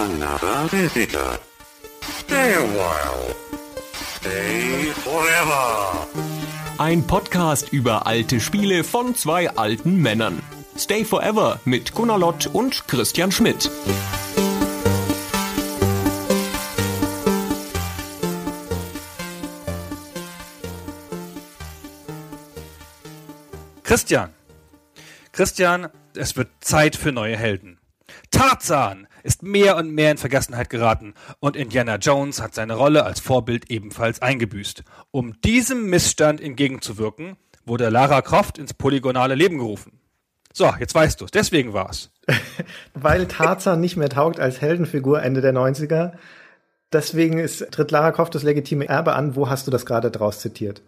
Another visitor. Stay a while. Stay forever. Ein Podcast über alte Spiele von zwei alten Männern. Stay Forever mit Gunnar Lott und Christian Schmidt. Christian. Christian, es wird Zeit für neue Helden. Tarzan ist mehr und mehr in Vergessenheit geraten und Indiana Jones hat seine Rolle als Vorbild ebenfalls eingebüßt. Um diesem Missstand entgegenzuwirken, wurde Lara Croft ins polygonale Leben gerufen. So, jetzt weißt du es. Deswegen war's. Weil Tarzan nicht mehr taugt als Heldenfigur Ende der 90er. Deswegen ist, tritt Lara Croft das legitime Erbe an. Wo hast du das gerade draus zitiert?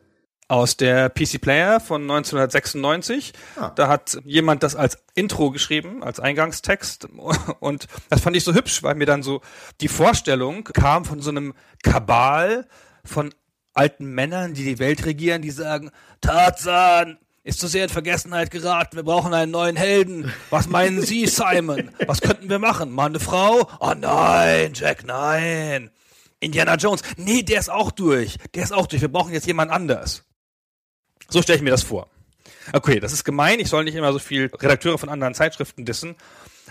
Aus der PC Player von 1996. Ah. Da hat jemand das als Intro geschrieben, als Eingangstext. Und das fand ich so hübsch, weil mir dann so die Vorstellung kam von so einem Kabal von alten Männern, die die Welt regieren, die sagen, Tarzan ist zu sehr in Vergessenheit geraten, wir brauchen einen neuen Helden. Was meinen Sie, Simon? Was könnten wir machen? Mal eine Frau? Oh nein, Jack, nein. Indiana Jones, nee, der ist auch durch. Der ist auch durch. Wir brauchen jetzt jemand anders. So stelle ich mir das vor. Okay, das ist gemein. Ich soll nicht immer so viel Redakteure von anderen Zeitschriften dissen.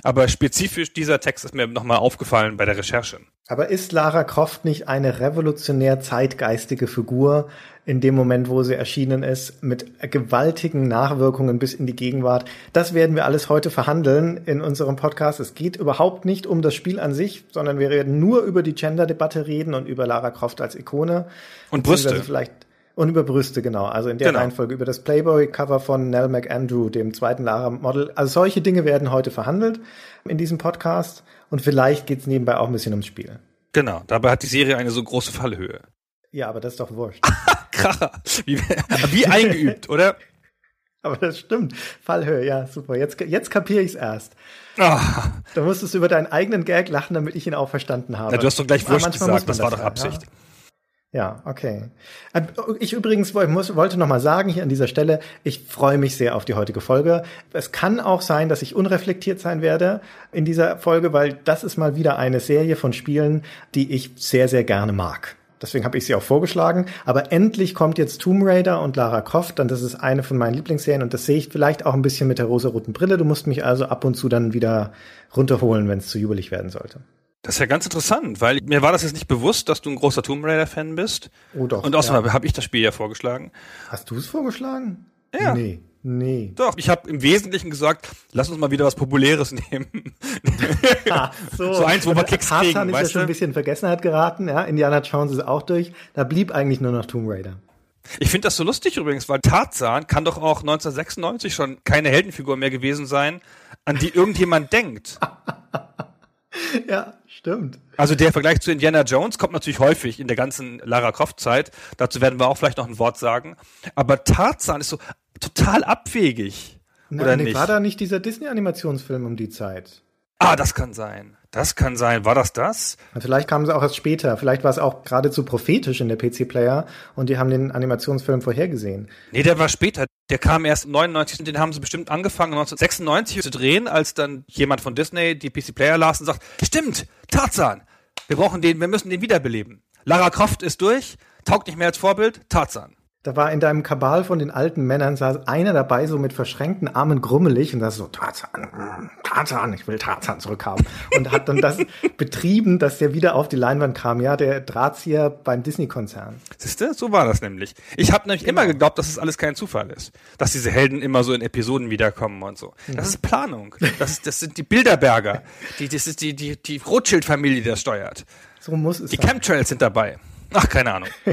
Aber spezifisch dieser Text ist mir nochmal aufgefallen bei der Recherche. Aber ist Lara Croft nicht eine revolutionär zeitgeistige Figur in dem Moment, wo sie erschienen ist, mit gewaltigen Nachwirkungen bis in die Gegenwart? Das werden wir alles heute verhandeln in unserem Podcast. Es geht überhaupt nicht um das Spiel an sich, sondern wir werden nur über die Gender-Debatte reden und über Lara Croft als Ikone. Und Brüste. Vielleicht und über Brüste, genau. Also in der Genau. Reihenfolge über das Playboy-Cover von Nell McAndrew, dem zweiten Lara-Model. Also solche Dinge werden heute verhandelt in diesem Podcast. Und vielleicht geht's nebenbei auch ein bisschen ums Spiel. Genau, dabei hat die Serie eine so große Fallhöhe. Ja, aber das ist doch wurscht. Kracher. Wie, wie eingeübt, oder? aber das stimmt. Fallhöhe, ja, super. Jetzt, jetzt kapiere ich's erst. Ah, Da musstest du über deinen eigenen Gag lachen, damit ich ihn auch verstanden habe. na, du hast doch gleich Wurscht gesagt, das war doch ja. Absicht. Ja, okay. Äh, Ich übrigens muss, wollte noch mal sagen hier an dieser Stelle, ich freue mich sehr auf die heutige Folge. Es kann auch sein, dass ich unreflektiert sein werde in dieser Folge, weil das ist mal wieder eine Serie von Spielen, die ich sehr, sehr gerne mag. Deswegen habe ich sie auch vorgeschlagen. Aber endlich kommt jetzt Tomb Raider und Lara Croft und das ist eine von meinen Lieblingsserien und das sehe ich vielleicht auch ein bisschen mit der rosaroten Brille. Du musst mich also ab und zu dann wieder runterholen, wenn es zu jubelig werden sollte. Das ist ja ganz interessant, weil mir war das jetzt nicht bewusst, dass du ein großer Tomb Raider-Fan bist. Oh doch, Und außerdem ja. habe ich das Spiel ja vorgeschlagen. Hast du es vorgeschlagen? Ja. Nee, nee. Doch, ich habe im Wesentlichen gesagt, lass uns mal wieder was Populäres nehmen. Ach so. So eins, wo wir Klicks kriegen, ist ja schon ein bisschen in Vergessenheit geraten, ja. Indiana Jones ist auch durch. Da blieb eigentlich nur noch Tomb Raider. Ich finde das so lustig übrigens, weil Tarzan kann doch auch 1996 schon keine Heldenfigur mehr gewesen sein, an die irgendjemand denkt. Ja, stimmt. Also der Vergleich zu Indiana Jones kommt natürlich häufig in der ganzen Lara Croft Zeit. Dazu werden wir auch vielleicht noch ein Wort sagen. Aber Tarzan ist so total abwegig. Na, Oder nee, nicht? War da nicht dieser Disney-Animationsfilm um die Zeit? Ah, das kann sein. Das kann sein. War das das? Vielleicht kamen sie auch erst später. Vielleicht war es auch geradezu prophetisch in der PC-Player und die haben den Animationsfilm vorhergesehen. Nee, der war später. Der kam erst 99 und den haben sie bestimmt angefangen 1996 zu drehen, als dann jemand von Disney die PC Player las und sagt, stimmt, Tarzan. Wir brauchen den, wir müssen den wiederbeleben. Lara Croft ist durch, taugt nicht mehr als Vorbild, Tarzan. Da war in deinem Kabal von den alten Männern saß einer dabei, so mit verschränkten Armen grummelig und das so, Tarzan, mm, Tarzan, ich will Tarzan zurückhaben. Und hat dann das betrieben, dass der wieder auf die Leinwand kam. Ja, der Drahtzieher beim Disney-Konzern. Siehste, so war das nämlich. Ich habe nämlich immer geglaubt, dass es alles kein Zufall ist. Dass diese Helden immer so in Episoden wiederkommen und so. Das ist Planung. Das, ist, das sind die Bilderberger. Die, das ist die, die, die Rothschild-Familie, die das steuert. So muss es Die sein. Chemtrails sind dabei. Ach, keine Ahnung.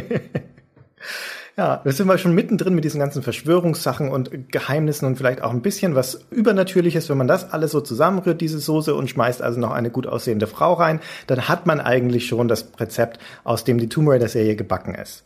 Ja, da sind wir schon mittendrin mit diesen ganzen Verschwörungssachen und Geheimnissen und vielleicht auch ein bisschen was Übernatürliches. Wenn man das alles so zusammenrührt, diese Soße, und schmeißt also noch eine gut aussehende Frau rein, dann hat man eigentlich schon das Rezept, aus dem die Tomb Raider-Serie gebacken ist.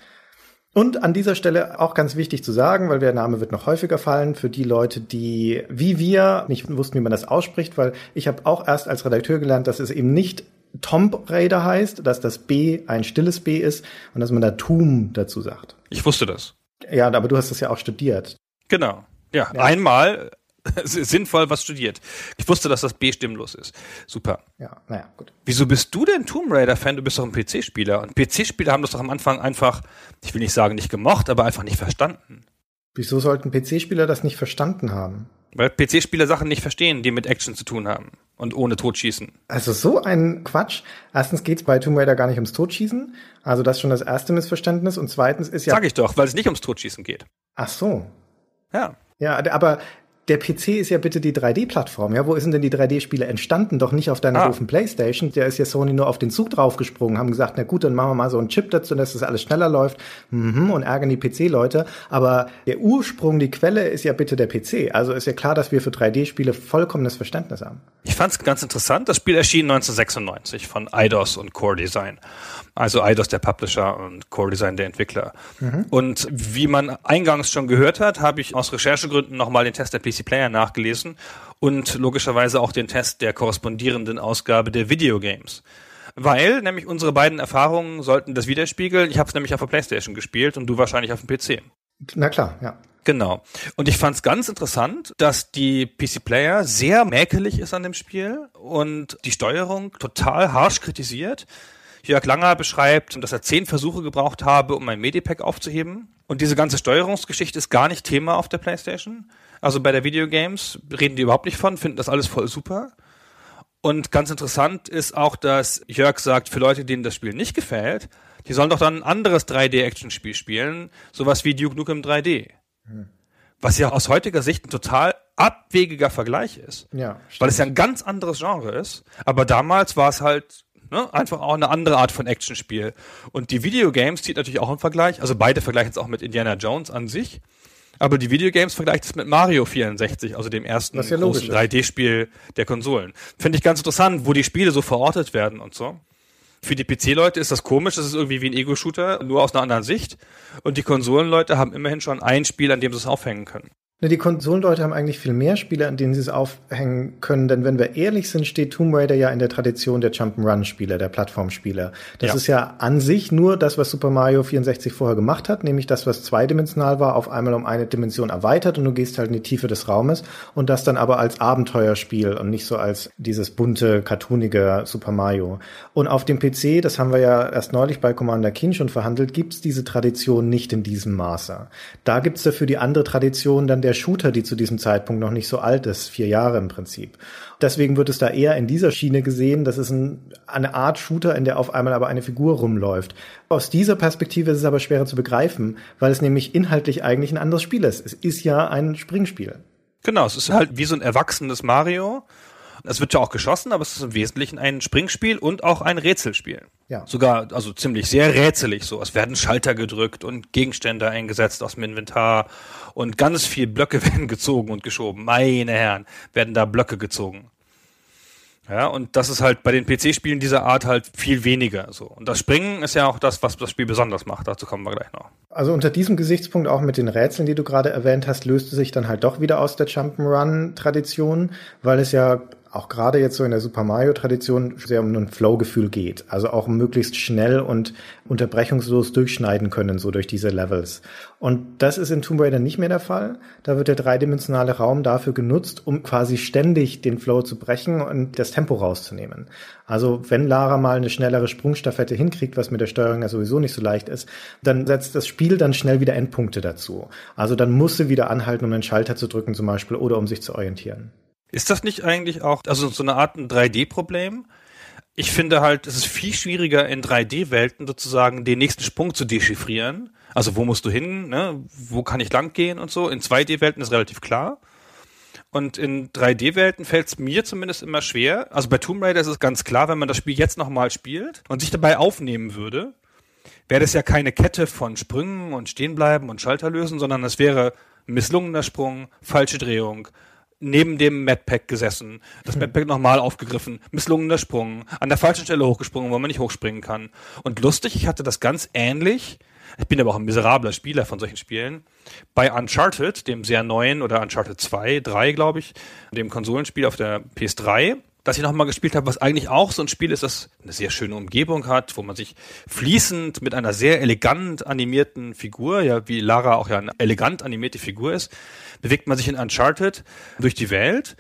Und an dieser Stelle auch ganz wichtig zu sagen, weil der Name wird noch häufiger fallen, für die Leute, die wie wir nicht wussten, wie man das ausspricht, weil ich habe auch erst als Redakteur gelernt, dass es eben nicht Tomb Raider heißt, dass das B ein stilles B ist und dass man da Tomb dazu sagt. Ich wusste das. Ja, aber du hast das ja auch studiert. Genau. Ja, einmal sinnvoll was studiert. Ich wusste, dass das B stimmlos ist. Super. Ja, naja, gut. Wieso bist du denn Tomb Raider-Fan? Du bist doch ein PC-Spieler. Und PC-Spieler haben das doch am Anfang einfach, ich will nicht sagen nicht gemocht, aber einfach nicht verstanden. Wieso sollten PC-Spieler das nicht verstanden haben? Weil PC-Spieler Sachen nicht verstehen, die mit Action zu tun haben. Und ohne Totschießen. Also so ein Quatsch. Erstens geht's bei Tomb Raider gar nicht ums Totschießen. Also das ist schon das erste Missverständnis. Und zweitens ist ja. Sag ich doch, weil es nicht ums Totschießen geht. Ach so. Ja. Ja, aber der PC ist ja bitte die 3D-Plattform. Ja, wo ist denn die 3D-Spiele entstanden? Doch nicht auf deiner Ah. doofen Playstation. Der ist ja Sony nur auf den Zug draufgesprungen, haben gesagt, na gut, dann machen wir mal so einen Chip dazu, dass das alles schneller läuft. Mhm, und ärgern die PC-Leute. Aber der Ursprung, die Quelle ist ja bitte der PC. Also ist ja klar, dass wir für 3D-Spiele vollkommenes Verständnis haben. Ich fand es ganz interessant. Das Spiel erschien 1996 von Eidos und Core Design. Also Eidos der Publisher und Core Design der Entwickler. Und wie man eingangs schon gehört hat, habe ich aus Recherchegründen nochmal den Test der PC Player nachgelesen und logischerweise auch den Test der korrespondierenden Ausgabe der Videogames. Weil nämlich unsere beiden Erfahrungen sollten das widerspiegeln. Ich habe es nämlich auf der Playstation gespielt und du wahrscheinlich auf dem PC. Na klar, ja. Genau. Und ich fand es ganz interessant, dass die PC Player sehr mäkelig ist an dem Spiel und die Steuerung total harsch kritisiert. Jörg Langer beschreibt, dass er zehn Versuche gebraucht habe, um ein Medipack aufzuheben. Und diese ganze Steuerungsgeschichte ist gar nicht Thema auf der PlayStation. Also bei der Videogames reden die überhaupt nicht von, finden das alles voll super. Und ganz interessant ist auch, dass Jörg sagt, für Leute, denen das Spiel nicht gefällt, die sollen doch dann ein anderes 3D-Action-Spiel spielen, sowas wie Duke Nukem 3D. Was ja aus heutiger Sicht ein total abwegiger Vergleich ist. Ja, Weil es ja ein ganz anderes Genre ist. Aber damals war es halt ne, einfach auch eine andere Art von Actionspiel. Und die Videogames zieht natürlich auch einen Vergleich. Also beide vergleichen es auch mit Indiana Jones an sich. Aber die Videogames vergleicht es mit Mario 64, also dem ersten ja großen logisch ist. 3D-Spiel der Konsolen. Finde ich ganz interessant, wo die Spiele so verortet werden und so. Für die PC-Leute ist das komisch, das ist irgendwie wie ein Ego-Shooter, nur aus einer anderen Sicht. Und die Konsolenleute haben immerhin schon ein Spiel, an dem sie es aufhängen können. Die Konsolenleute haben eigentlich viel mehr Spiele, an denen sie es aufhängen können, denn wenn wir ehrlich sind, steht Tomb Raider ja in der Tradition der Jump'n'Run-Spiele, der Plattformspiele. Das Ja. ist ja an sich nur das, was Super Mario 64 vorher gemacht hat, nämlich das, was zweidimensional war, auf einmal um eine Dimension erweitert und du gehst halt in die Tiefe des Raumes und das dann aber als Abenteuerspiel und nicht so als dieses bunte, cartoonige Super Mario. Und auf dem PC, das haben wir ja erst neulich bei Commander Keen schon verhandelt, gibt's diese Tradition nicht in diesem Maße. Da gibt's dafür die andere Tradition dann der Shooter, die zu diesem Zeitpunkt noch nicht so alt ist, vier Jahre im Prinzip. Deswegen wird es da eher in dieser Schiene gesehen, das ist ein, eine Art Shooter, in der auf einmal aber eine Figur rumläuft. Aus dieser Perspektive ist es aber schwerer zu begreifen, weil es nämlich inhaltlich eigentlich ein anderes Spiel ist. Es ist ja ein Springspiel. Genau, es ist halt wie so ein erwachsenes Mario. Es wird ja auch geschossen, aber es ist im Wesentlichen ein Springspiel und auch ein Rätselspiel. Ja. Sogar, also ziemlich sehr rätselig so. Es werden Schalter gedrückt und Gegenstände eingesetzt aus dem Inventar und ganz viel Blöcke werden gezogen und geschoben. Meine Herren, werden da Blöcke gezogen. Ja, und das ist halt bei den PC-Spielen dieser Art halt viel weniger so. Und das Springen ist ja auch das, was das Spiel besonders macht. Dazu kommen wir gleich noch. Also unter diesem Gesichtspunkt auch mit den Rätseln, die du gerade erwähnt hast, löste sich dann halt doch wieder aus der Jump'n'Run-Tradition, weil es ja auch gerade jetzt so in der Super Mario-Tradition sehr um ein Flow-Gefühl geht. Also auch möglichst schnell und unterbrechungslos durchschneiden können, so durch diese Levels. Und das ist in Tomb Raider nicht mehr der Fall. Da wird der dreidimensionale Raum dafür genutzt, um quasi ständig den Flow zu brechen und das Tempo rauszunehmen. Also wenn Lara mal eine schnellere Sprungstaffette hinkriegt, was mit der Steuerung ja sowieso nicht so leicht ist, dann setzt das Spiel dann schnell wieder Endpunkte dazu. Also dann muss sie wieder anhalten, um einen Schalter zu drücken zum Beispiel oder um sich zu orientieren. Ist das nicht eigentlich auch, also so eine Art ein 3D-Problem? Ich finde halt, es ist viel schwieriger in 3D-Welten sozusagen den nächsten Sprung zu dechiffrieren. Also wo musst du hin, ne? wo kann ich lang gehen und so. In 2D-Welten ist relativ klar. Und in 3D-Welten fällt es mir zumindest immer schwer. Also bei Tomb Raider ist es ganz klar, wenn man das Spiel jetzt nochmal spielt und sich dabei aufnehmen würde, wäre das ja keine Kette von Sprüngen und Stehenbleiben und Schalter lösen, sondern es wäre misslungener Sprung, falsche Drehung, neben dem Madpack gesessen, das Madpack nochmal aufgegriffen, misslungener Sprung, an der falschen Stelle hochgesprungen, wo man nicht hochspringen kann. Und lustig, ich hatte das ganz ähnlich, ich bin aber auch ein miserabler Spieler von solchen Spielen, bei Uncharted, dem sehr neuen, oder Uncharted 2, 3, glaube ich, dem Konsolenspiel auf der PS3, dass ich nochmal gespielt habe, was eigentlich auch so ein Spiel ist, das eine sehr schöne Umgebung hat, wo man sich fließend mit einer sehr elegant animierten Figur, ja, wie Lara auch ja eine elegant animierte Figur ist, bewegt man sich in Uncharted durch die Welt.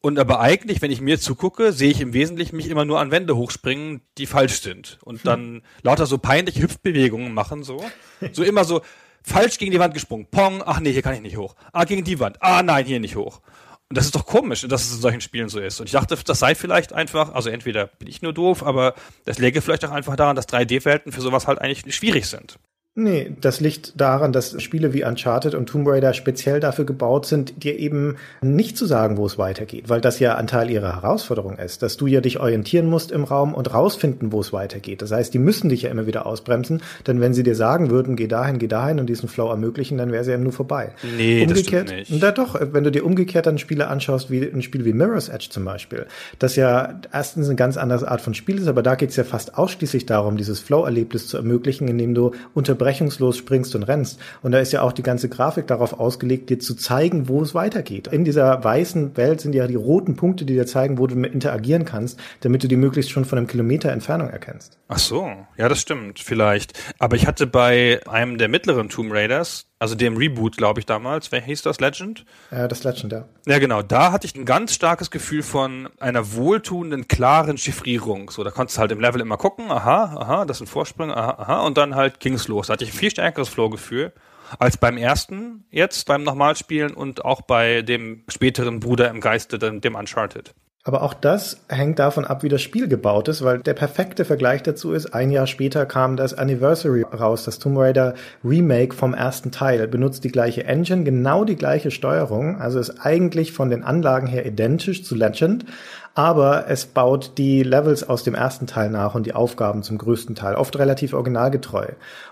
Und aber eigentlich, wenn ich mir zugucke, sehe ich im Wesentlichen mich immer nur an Wände hochspringen, die falsch sind. Und dann lauter so peinliche Hüpfbewegungen machen, so. So immer so falsch gegen die Wand gesprungen. Pong, ach nee, hier kann ich nicht hoch. Ah, gegen die Wand. Ah, nein, hier nicht hoch. Und das ist doch komisch, dass es in solchen Spielen so ist. Und ich dachte, das sei vielleicht einfach, also entweder bin ich nur doof, aber das läge vielleicht auch einfach daran, dass 3D-Welten für sowas halt eigentlich schwierig sind. Nee, das liegt daran, dass Spiele wie Uncharted und Tomb Raider speziell dafür gebaut sind, dir eben nicht zu sagen, wo es weitergeht, weil das ja ein Teil ihrer Herausforderung ist, dass du ja dich orientieren musst im Raum und rausfinden, wo es weitergeht. Das heißt, die müssen dich ja immer wieder ausbremsen, denn wenn sie dir sagen würden, geh dahin, geh dahin und diesen Flow ermöglichen, dann wäre sie eben nur vorbei. Nee, umgekehrt, das stimmt nicht. Na doch, wenn du dir umgekehrt dann Spiele anschaust, wie ein Spiel wie Mirror's Edge zum Beispiel, das ja erstens eine ganz andere Art von Spiel ist, aber da geht es ja fast ausschließlich darum, dieses Flow-Erlebnis zu ermöglichen, indem du unterbrechungslos springst und rennst. Und da ist ja auch die ganze Grafik darauf ausgelegt, dir zu zeigen, wo es weitergeht. In dieser weißen Welt sind ja die roten Punkte, die dir zeigen, wo du interagieren kannst, damit du die möglichst schon von einem Kilometer Entfernung erkennst. Ach so, ja, das stimmt, vielleicht. Aber ich hatte bei einem der mittleren Tomb Raiders, also dem Reboot, glaube ich damals, wer hieß das, Legend? Äh, das Legend, ja. Ja, genau, da hatte ich ein ganz starkes Gefühl von einer wohltuenden, klaren Chiffrierung. So, da konntest du halt im Level immer gucken, aha, aha, das sind Vorsprünge, aha, aha, und dann halt ging's los. Da hatte ich ein viel stärkeres Flow-Gefühl als beim ersten jetzt, beim Nochmalspielen und auch bei dem späteren Bruder im Geiste, dem, dem Uncharted. Aber auch das hängt davon ab, wie das Spiel gebaut ist, weil der perfekte Vergleich dazu ist, ein Jahr später kam das Anniversary raus, das Tomb Raider Remake vom ersten Teil, benutzt die gleiche Engine, genau die gleiche Steuerung, also ist eigentlich von den Anlagen her identisch zu Legend, aber es baut die Levels aus dem ersten Teil nach und die Aufgaben zum größten Teil, oft relativ originalgetreu.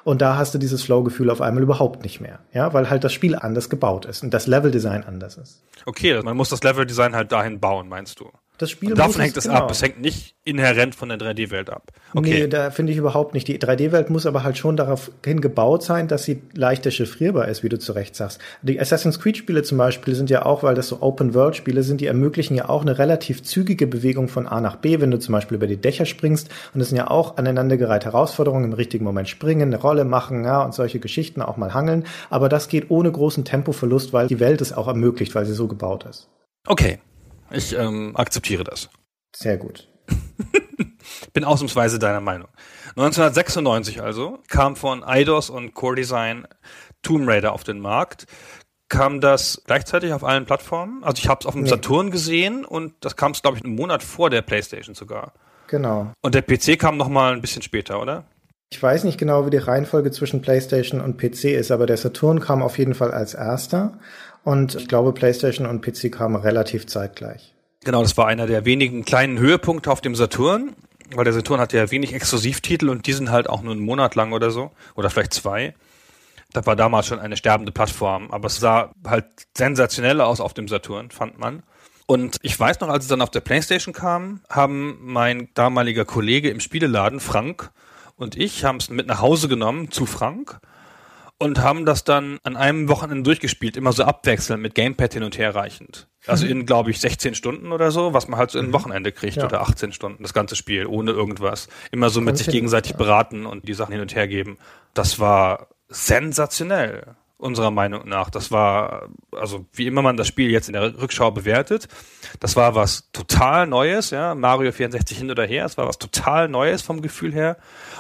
Und da hast du dieses Flow-Gefühl auf einmal überhaupt nicht mehr, ja, weil halt das Spiel anders gebaut ist und das Leveldesign anders ist. Okay, man muss das Leveldesign halt dahin bauen, meinst du? Das Spiel Und davon hängt es genau. ab. Es hängt nicht inhärent von der 3D-Welt ab. Okay. Nee, da finde ich überhaupt nicht. Die 3D-Welt muss aber halt schon darauf hin gebaut sein, dass sie leichter chiffrierbar ist, wie du zu Recht sagst. Die Assassin's Creed-Spiele zum Beispiel sind ja auch, weil das so Open-World-Spiele sind, die ermöglichen ja auch eine relativ zügige Bewegung von A nach B, wenn du zum Beispiel über die Dächer springst. Und es sind ja auch aneinandergereihte Herausforderungen, im richtigen Moment springen, eine Rolle machen, ja, und solche Geschichten auch mal hangeln. Aber das geht ohne großen Tempoverlust, weil die Welt es auch ermöglicht, weil sie so gebaut ist. Okay. Ich ähm, akzeptiere das. Sehr gut. Bin ausnahmsweise deiner Meinung. 1996 also kam von Eidos und Core Design Tomb Raider auf den Markt. Kam das gleichzeitig auf allen Plattformen? Also ich habe es auf dem Nee. Saturn gesehen und das kam es, glaube ich, einen Monat vor der PlayStation sogar. Genau. Und der PC kam noch mal ein bisschen später, oder? Ich weiß nicht genau, wie die Reihenfolge zwischen PlayStation und PC ist, aber der Saturn kam auf jeden Fall als erster. Und ich glaube, PlayStation und PC kamen relativ zeitgleich. Genau, das war einer der wenigen kleinen Höhepunkte auf dem Saturn, weil der Saturn hat ja wenig Exklusivtitel und die sind halt auch nur einen Monat lang oder so oder vielleicht zwei. Das war damals schon eine sterbende Plattform, aber es sah halt sensationell aus auf dem Saturn, fand man. Und ich weiß noch, als es dann auf der Playstation kam, haben mein damaliger Kollege im Spieleladen, Frank, und ich haben es mit nach Hause genommen zu Frank und haben das dann an einem Wochenende durchgespielt, immer so abwechselnd mit Gamepad hin und her reichend. Also in, glaube ich, 16 Stunden oder so, was man halt so in ein Wochenende kriegt Ja. oder 18 Stunden, das ganze Spiel, ohne irgendwas. Immer so mit sich hin, gegenseitig beraten und die Sachen hin und her geben. Das war sensationell, unserer Meinung nach. Das war, also wie immer man das Spiel jetzt in der Rückschau bewertet, das war was total Neues, ja, Mario 64 hin oder her, es war was total Neues vom Gefühl her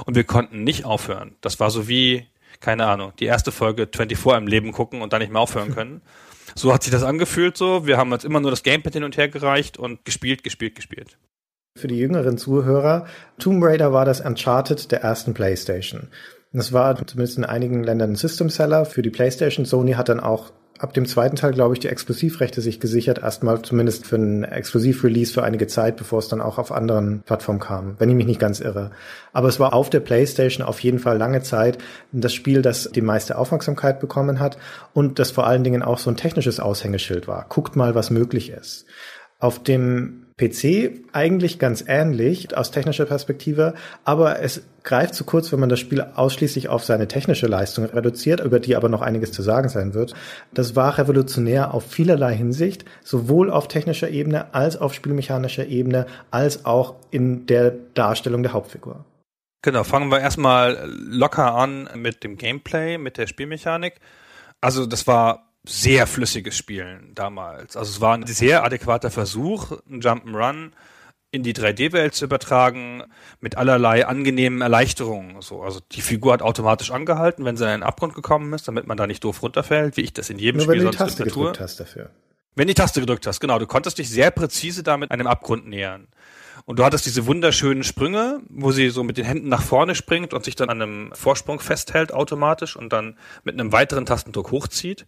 und wir konnten nicht aufhören. Das war so wie, keine Ahnung, die erste Folge 24 im Leben gucken und dann nicht mehr aufhören können. So hat sich das angefühlt so. Wir haben uns immer nur das Gamepad hin und her gereicht und gespielt, gespielt, gespielt. Für die jüngeren Zuhörer, Tomb Raider war das Uncharted der ersten PlayStation. Es war zumindest in einigen Ländern ein System Seller für die PlayStation. Sony hat dann auch ab dem zweiten Teil, glaube ich, die Exklusivrechte sich gesichert, erstmal zumindest für einen Exklusivrelease für einige Zeit, bevor es dann auch auf anderen Plattformen kam, wenn ich mich nicht ganz irre. Aber es war auf der PlayStation auf jeden Fall lange Zeit das Spiel, das die meiste Aufmerksamkeit bekommen hat und das vor allen Dingen auch so ein technisches Aushängeschild war. Guckt mal, was möglich ist. Auf dem PC eigentlich ganz ähnlich aus technischer Perspektive, aber es greift zu kurz, wenn man das Spiel ausschließlich auf seine technische Leistung reduziert, über die aber noch einiges zu sagen sein wird. Das war revolutionär auf vielerlei Hinsicht, sowohl auf technischer Ebene als auf spielmechanischer Ebene, als auch in der Darstellung der Hauptfigur. Genau, fangen wir erstmal locker an mit dem Gameplay, mit der Spielmechanik. Also das war sehr flüssiges Spielen damals. Also es war ein sehr adäquater Versuch, ein Jump'n'Run in die 3D-Welt zu übertragen, mit allerlei angenehmen Erleichterungen. So, also die Figur hat automatisch angehalten, wenn sie in einen Abgrund gekommen ist, damit man da nicht doof runterfällt, wie ich das in jedem Nur Spiel wenn du die Taste gedrückt hast dafür. Wenn die Taste gedrückt hast, genau. Du konntest dich sehr präzise damit einem Abgrund nähern. Und du hattest diese wunderschönen Sprünge, wo sie so mit den Händen nach vorne springt und sich dann an einem Vorsprung festhält automatisch und dann mit einem weiteren Tastendruck hochzieht.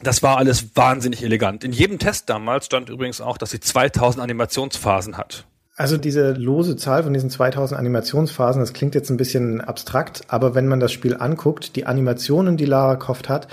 Das war alles wahnsinnig elegant. In jedem Test damals stand übrigens auch, dass sie 2000 Animationsphasen hat. Also diese lose Zahl von diesen 2000 Animationsphasen, das klingt jetzt ein bisschen abstrakt, aber wenn man das Spiel anguckt, die Animationen, die Lara Croft hat,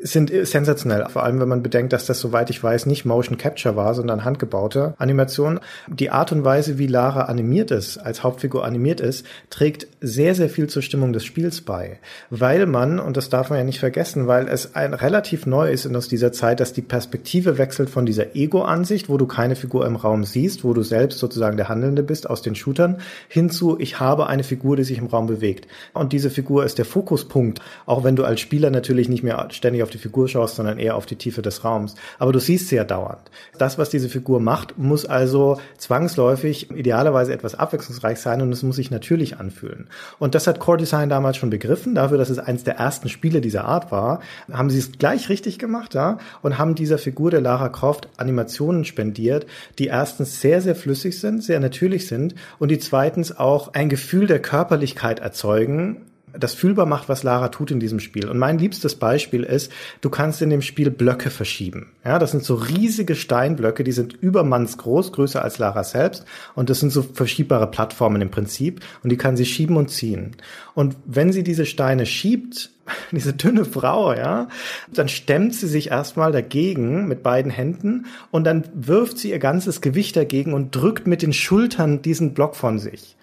sind sensationell. Vor allem, wenn man bedenkt, dass das, soweit ich weiß, nicht Motion Capture war, sondern handgebaute Animation. Die Art und Weise, wie Lara animiert ist, als Hauptfigur animiert ist, trägt sehr, sehr viel zur Stimmung des Spiels bei. Weil man, und das darf man ja nicht vergessen, weil es ein relativ neu ist in aus dieser Zeit, dass die Perspektive wechselt von dieser Ego-Ansicht, wo du keine Figur im Raum siehst, wo du selbst sozusagen der Handelnde bist aus den Shootern, hinzu, ich habe eine Figur, die sich im Raum bewegt. Und diese Figur ist der Fokuspunkt, auch wenn du als Spieler natürlich nicht mehr ständig auf die Figur schaust, sondern eher auf die Tiefe des Raums. Aber du siehst sie ja dauernd. Das, was diese Figur macht, muss also zwangsläufig idealerweise etwas abwechslungsreich sein und es muss sich natürlich anfühlen. Und das hat Core Design damals schon begriffen. Dafür, dass es eines der ersten Spiele dieser Art war, haben sie es gleich richtig gemacht, ja, und haben dieser Figur der Lara Croft Animationen spendiert, die erstens sehr, sehr flüssig sind, sehr natürlich sind und die zweitens auch ein Gefühl der Körperlichkeit erzeugen, das fühlbar macht, was Lara tut in diesem Spiel. Und mein liebstes Beispiel ist, du kannst in dem Spiel Blöcke verschieben. Ja, das sind so riesige Steinblöcke, die sind übermannsgroß, größer als Lara selbst. Und das sind so verschiebbare Plattformen im Prinzip. Und die kann sie schieben und ziehen. Und wenn sie diese Steine schiebt, diese dünne Frau, ja, dann stemmt sie sich erstmal dagegen mit beiden Händen und dann wirft sie ihr ganzes Gewicht dagegen und drückt mit den Schultern diesen Block von sich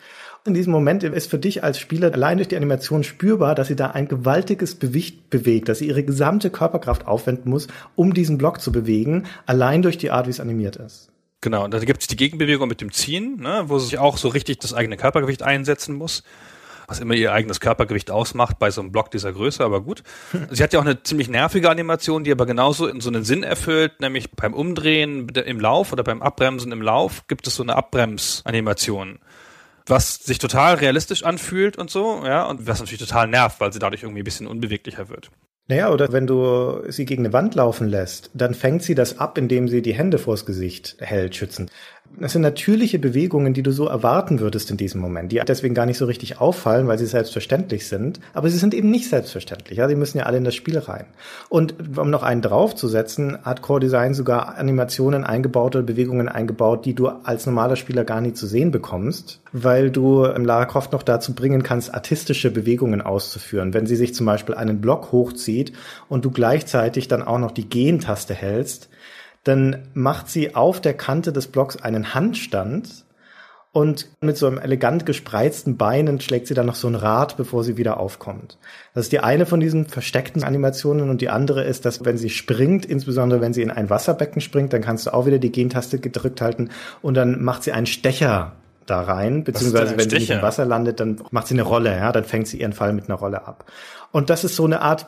in diesem Moment ist für dich als Spieler allein durch die Animation spürbar, dass sie da ein gewaltiges Gewicht bewegt, dass sie ihre gesamte Körperkraft aufwenden muss, um diesen Block zu bewegen, allein durch die Art, wie es animiert ist. Genau, und da gibt es die Gegenbewegung mit dem Ziehen, ne, wo sie sich auch so richtig das eigene Körpergewicht einsetzen muss was immer ihr eigenes Körpergewicht ausmacht bei so einem Block dieser Größe, aber gut. Sie hat ja auch eine ziemlich nervige Animation, die aber genauso in so einen Sinn erfüllt, nämlich beim Umdrehen im Lauf oder beim Abbremsen im Lauf gibt es so eine Abbremsanimation was sich total realistisch anfühlt und so, ja, und was natürlich total nervt, weil sie dadurch irgendwie ein bisschen unbeweglicher wird. Naja, oder wenn du sie gegen eine Wand laufen lässt, dann fängt sie das ab, indem sie die Hände vors Gesicht hält, schützend. Das sind natürliche Bewegungen, die du so erwarten würdest in diesem Moment, die deswegen gar nicht so richtig auffallen, weil sie selbstverständlich sind. Aber sie sind eben nicht selbstverständlich. Ja, sie müssen ja alle in das Spiel rein. Und um noch einen draufzusetzen, hat Core Design sogar Animationen eingebaut oder Bewegungen eingebaut, die du als normaler Spieler gar nie zu sehen bekommst, weil du Lara Croft noch dazu bringen kannst, artistische Bewegungen auszuführen. Wenn sie sich zum Beispiel einen Block hochzieht und du gleichzeitig dann auch noch die Gehen-Taste hältst, dann macht sie auf der Kante des Blocks einen Handstand und mit so einem elegant gespreizten Beinen schlägt sie dann noch so ein Rad, bevor sie wieder aufkommt. Das ist die eine von diesen versteckten Animationen und die andere ist, dass wenn sie springt, insbesondere wenn sie in ein Wasserbecken springt, dann kannst du auch wieder die Gentaste gedrückt halten und dann macht sie einen Stecher da rein, beziehungsweise wenn sie nicht im Wasser landet, dann macht sie eine Rolle, ja, dann fängt sie ihren Fall mit einer Rolle ab. Und das ist so eine Art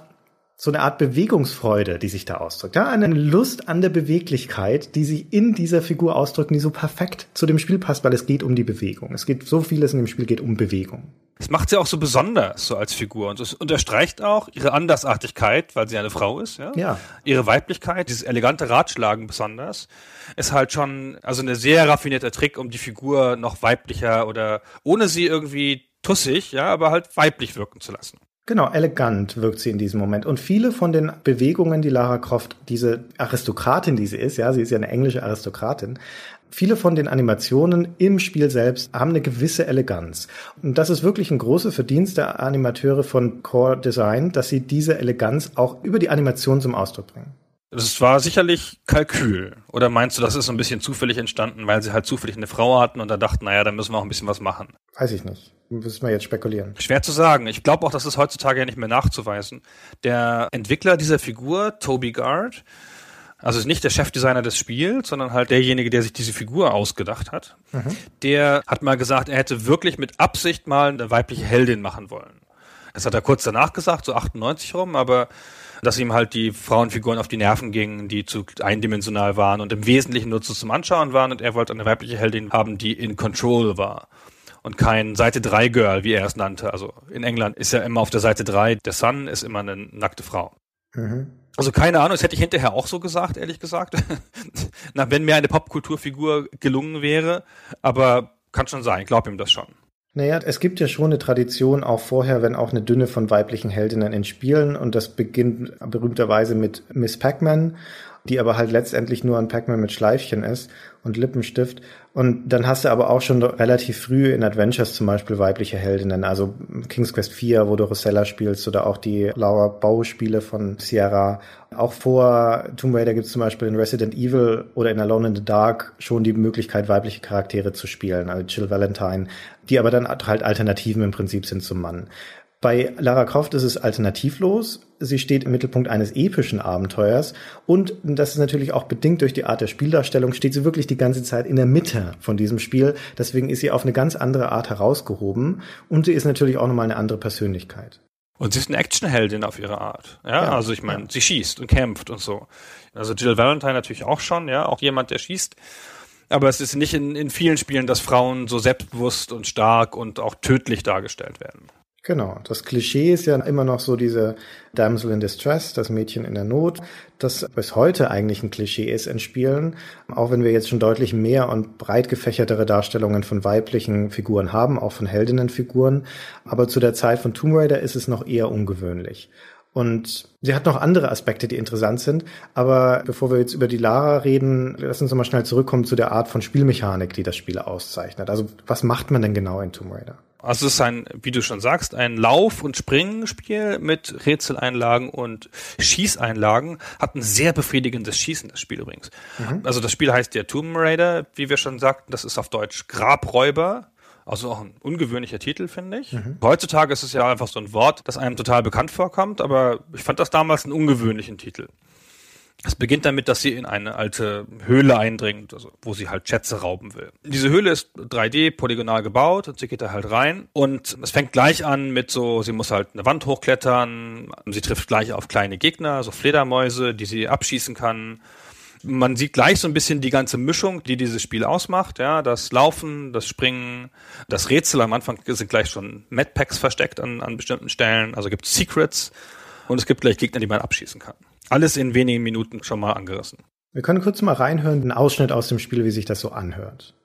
so eine Art Bewegungsfreude, die sich da ausdrückt. Ja, eine Lust an der Beweglichkeit, die sich in dieser Figur ausdrückt, die so perfekt zu dem Spiel passt, weil es geht um die Bewegung. Es geht so vieles in dem Spiel geht um Bewegung. Das macht sie auch so besonders, so als Figur. Und es unterstreicht auch ihre Andersartigkeit, weil sie eine Frau ist, ja. ja. Ihre Weiblichkeit, dieses elegante Ratschlagen besonders, ist halt schon, also eine sehr raffinierte Trick, um die Figur noch weiblicher oder ohne sie irgendwie tussig, ja, aber halt weiblich wirken zu lassen. Genau, elegant wirkt sie in diesem Moment. Und viele von den Bewegungen, die Lara Croft, diese Aristokratin, die sie ist, ja, sie ist ja eine englische Aristokratin, viele von den Animationen im Spiel selbst haben eine gewisse Eleganz. Und das ist wirklich ein großer Verdienst der Animateure von Core Design, dass sie diese Eleganz auch über die Animation zum Ausdruck bringen. Das war sicherlich Kalkül. Oder meinst du, das ist so ein bisschen zufällig entstanden, weil sie halt zufällig eine Frau hatten und da dachten, naja, da müssen wir auch ein bisschen was machen? Weiß ich nicht. Müssen wir jetzt spekulieren. Schwer zu sagen. Ich glaube auch, das ist heutzutage ja nicht mehr nachzuweisen. Der Entwickler dieser Figur, Toby Gard, also ist nicht der Chefdesigner des Spiels, sondern halt derjenige, der sich diese Figur ausgedacht hat, mhm. der hat mal gesagt, er hätte wirklich mit Absicht mal eine weibliche Heldin machen wollen. Das hat er kurz danach gesagt, so 98 rum, aber dass ihm halt die Frauenfiguren auf die Nerven gingen, die zu eindimensional waren und im Wesentlichen nur zum Anschauen waren und er wollte eine weibliche Heldin haben, die in Control war und kein Seite 3 Girl, wie er es nannte. Also in England ist ja immer auf der Seite 3, der Sun ist immer eine nackte Frau. Mhm. Also keine Ahnung, das hätte ich hinterher auch so gesagt, ehrlich gesagt. Na, wenn mir eine Popkulturfigur gelungen wäre, aber kann schon sein, ich glaube ihm das schon. Naja, es gibt ja schon eine Tradition auch vorher, wenn auch eine Dünne von weiblichen Heldinnen in Spielen und das beginnt berühmterweise mit Miss Pac-Man die aber halt letztendlich nur ein Pac-Man mit Schleifchen ist und Lippenstift. Und dann hast du aber auch schon relativ früh in Adventures zum Beispiel weibliche Heldinnen, also King's Quest 4, wo du Rosella spielst, oder auch die Laura Bau-Spiele von Sierra. Auch vor Tomb Raider gibt es zum Beispiel in Resident Evil oder in Alone in the Dark schon die Möglichkeit, weibliche Charaktere zu spielen, also Jill Valentine, die aber dann halt Alternativen im Prinzip sind zum Mann. Bei Lara Croft ist es alternativlos. Sie steht im Mittelpunkt eines epischen Abenteuers. Und das ist natürlich auch bedingt durch die Art der Spieldarstellung, steht sie wirklich die ganze Zeit in der Mitte von diesem Spiel. Deswegen ist sie auf eine ganz andere Art herausgehoben. Und sie ist natürlich auch nochmal eine andere Persönlichkeit. Und sie ist eine Actionheldin auf ihre Art. Ja, ja also ich meine, ja. sie schießt und kämpft und so. Also Jill Valentine natürlich auch schon, ja, auch jemand, der schießt. Aber es ist nicht in, in vielen Spielen, dass Frauen so selbstbewusst und stark und auch tödlich dargestellt werden. Genau. Das Klischee ist ja immer noch so diese Damsel in Distress, das Mädchen in der Not, das bis heute eigentlich ein Klischee ist in Spielen. Auch wenn wir jetzt schon deutlich mehr und breit gefächertere Darstellungen von weiblichen Figuren haben, auch von Heldinnenfiguren. Aber zu der Zeit von Tomb Raider ist es noch eher ungewöhnlich. Und sie hat noch andere Aspekte, die interessant sind. Aber bevor wir jetzt über die Lara reden, lass uns mal schnell zurückkommen zu der Art von Spielmechanik, die das Spiel auszeichnet. Also was macht man denn genau in Tomb Raider? Also es ist ein, wie du schon sagst, ein Lauf- und Springspiel mit Rätseleinlagen und Schießeinlagen. Hat ein sehr befriedigendes Schießen, das Spiel übrigens. Mhm. Also das Spiel heißt ja Tomb Raider, wie wir schon sagten, das ist auf Deutsch Grabräuber. Also auch ein ungewöhnlicher Titel, finde ich. Mhm. Heutzutage ist es ja einfach so ein Wort, das einem total bekannt vorkommt, aber ich fand das damals einen ungewöhnlichen Titel. Es beginnt damit, dass sie in eine alte Höhle eindringt, also wo sie halt Schätze rauben will. Diese Höhle ist 3D, polygonal gebaut und sie geht da halt rein. Und es fängt gleich an mit so, sie muss halt eine Wand hochklettern, sie trifft gleich auf kleine Gegner, so Fledermäuse, die sie abschießen kann. Man sieht gleich so ein bisschen die ganze Mischung, die dieses Spiel ausmacht. Ja, das Laufen, das Springen, das Rätsel. Am Anfang sind gleich schon Medpacks versteckt an, an bestimmten Stellen. Also gibt Secrets und es gibt gleich Gegner, die man abschießen kann alles in wenigen Minuten schon mal angerissen. Wir können kurz mal reinhören, einen Ausschnitt aus dem Spiel, wie sich das so anhört.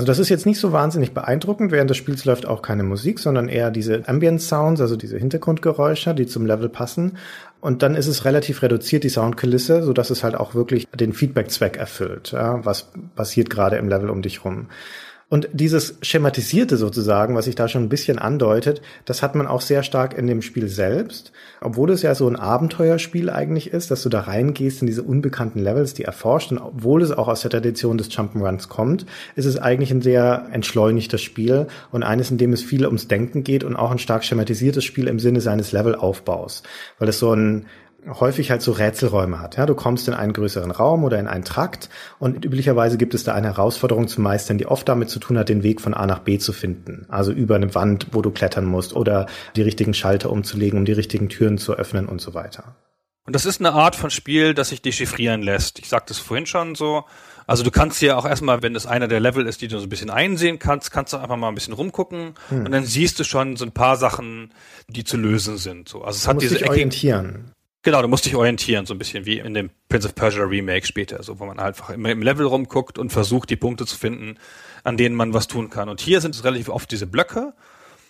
Also das ist jetzt nicht so wahnsinnig beeindruckend. Während des Spiels läuft auch keine Musik, sondern eher diese Ambient Sounds, also diese Hintergrundgeräusche, die zum Level passen. Und dann ist es relativ reduziert, die Soundkulisse, so dass es halt auch wirklich den Feedback-Zweck erfüllt. Ja, was passiert gerade im Level um dich rum? Und dieses Schematisierte sozusagen, was sich da schon ein bisschen andeutet, das hat man auch sehr stark in dem Spiel selbst. Obwohl es ja so ein Abenteuerspiel eigentlich ist, dass du da reingehst in diese unbekannten Levels, die erforscht, und obwohl es auch aus der Tradition des Jump'n'Runs kommt, ist es eigentlich ein sehr entschleunigtes Spiel und eines, in dem es viel ums Denken geht und auch ein stark schematisiertes Spiel im Sinne seines Levelaufbaus. Weil es so ein häufig halt so Rätselräume hat. Ja, du kommst in einen größeren Raum oder in einen Trakt und üblicherweise gibt es da eine Herausforderung zu meistern, die oft damit zu tun hat, den Weg von A nach B zu finden. Also über eine Wand, wo du klettern musst oder die richtigen Schalter umzulegen, um die richtigen Türen zu öffnen und so weiter. Und das ist eine Art von Spiel, das sich dechiffrieren lässt. Ich sagte es vorhin schon so. Also du kannst ja auch erstmal, wenn das einer der Level ist, die du so ein bisschen einsehen kannst, kannst du einfach mal ein bisschen rumgucken hm. und dann siehst du schon so ein paar Sachen, die zu lösen sind. So, also es du hat diese dich orientieren. Genau, du musst dich orientieren, so ein bisschen wie in dem Prince of Persia Remake später, so wo man einfach immer im Level rumguckt und versucht, die Punkte zu finden, an denen man was tun kann. Und hier sind es relativ oft diese Blöcke.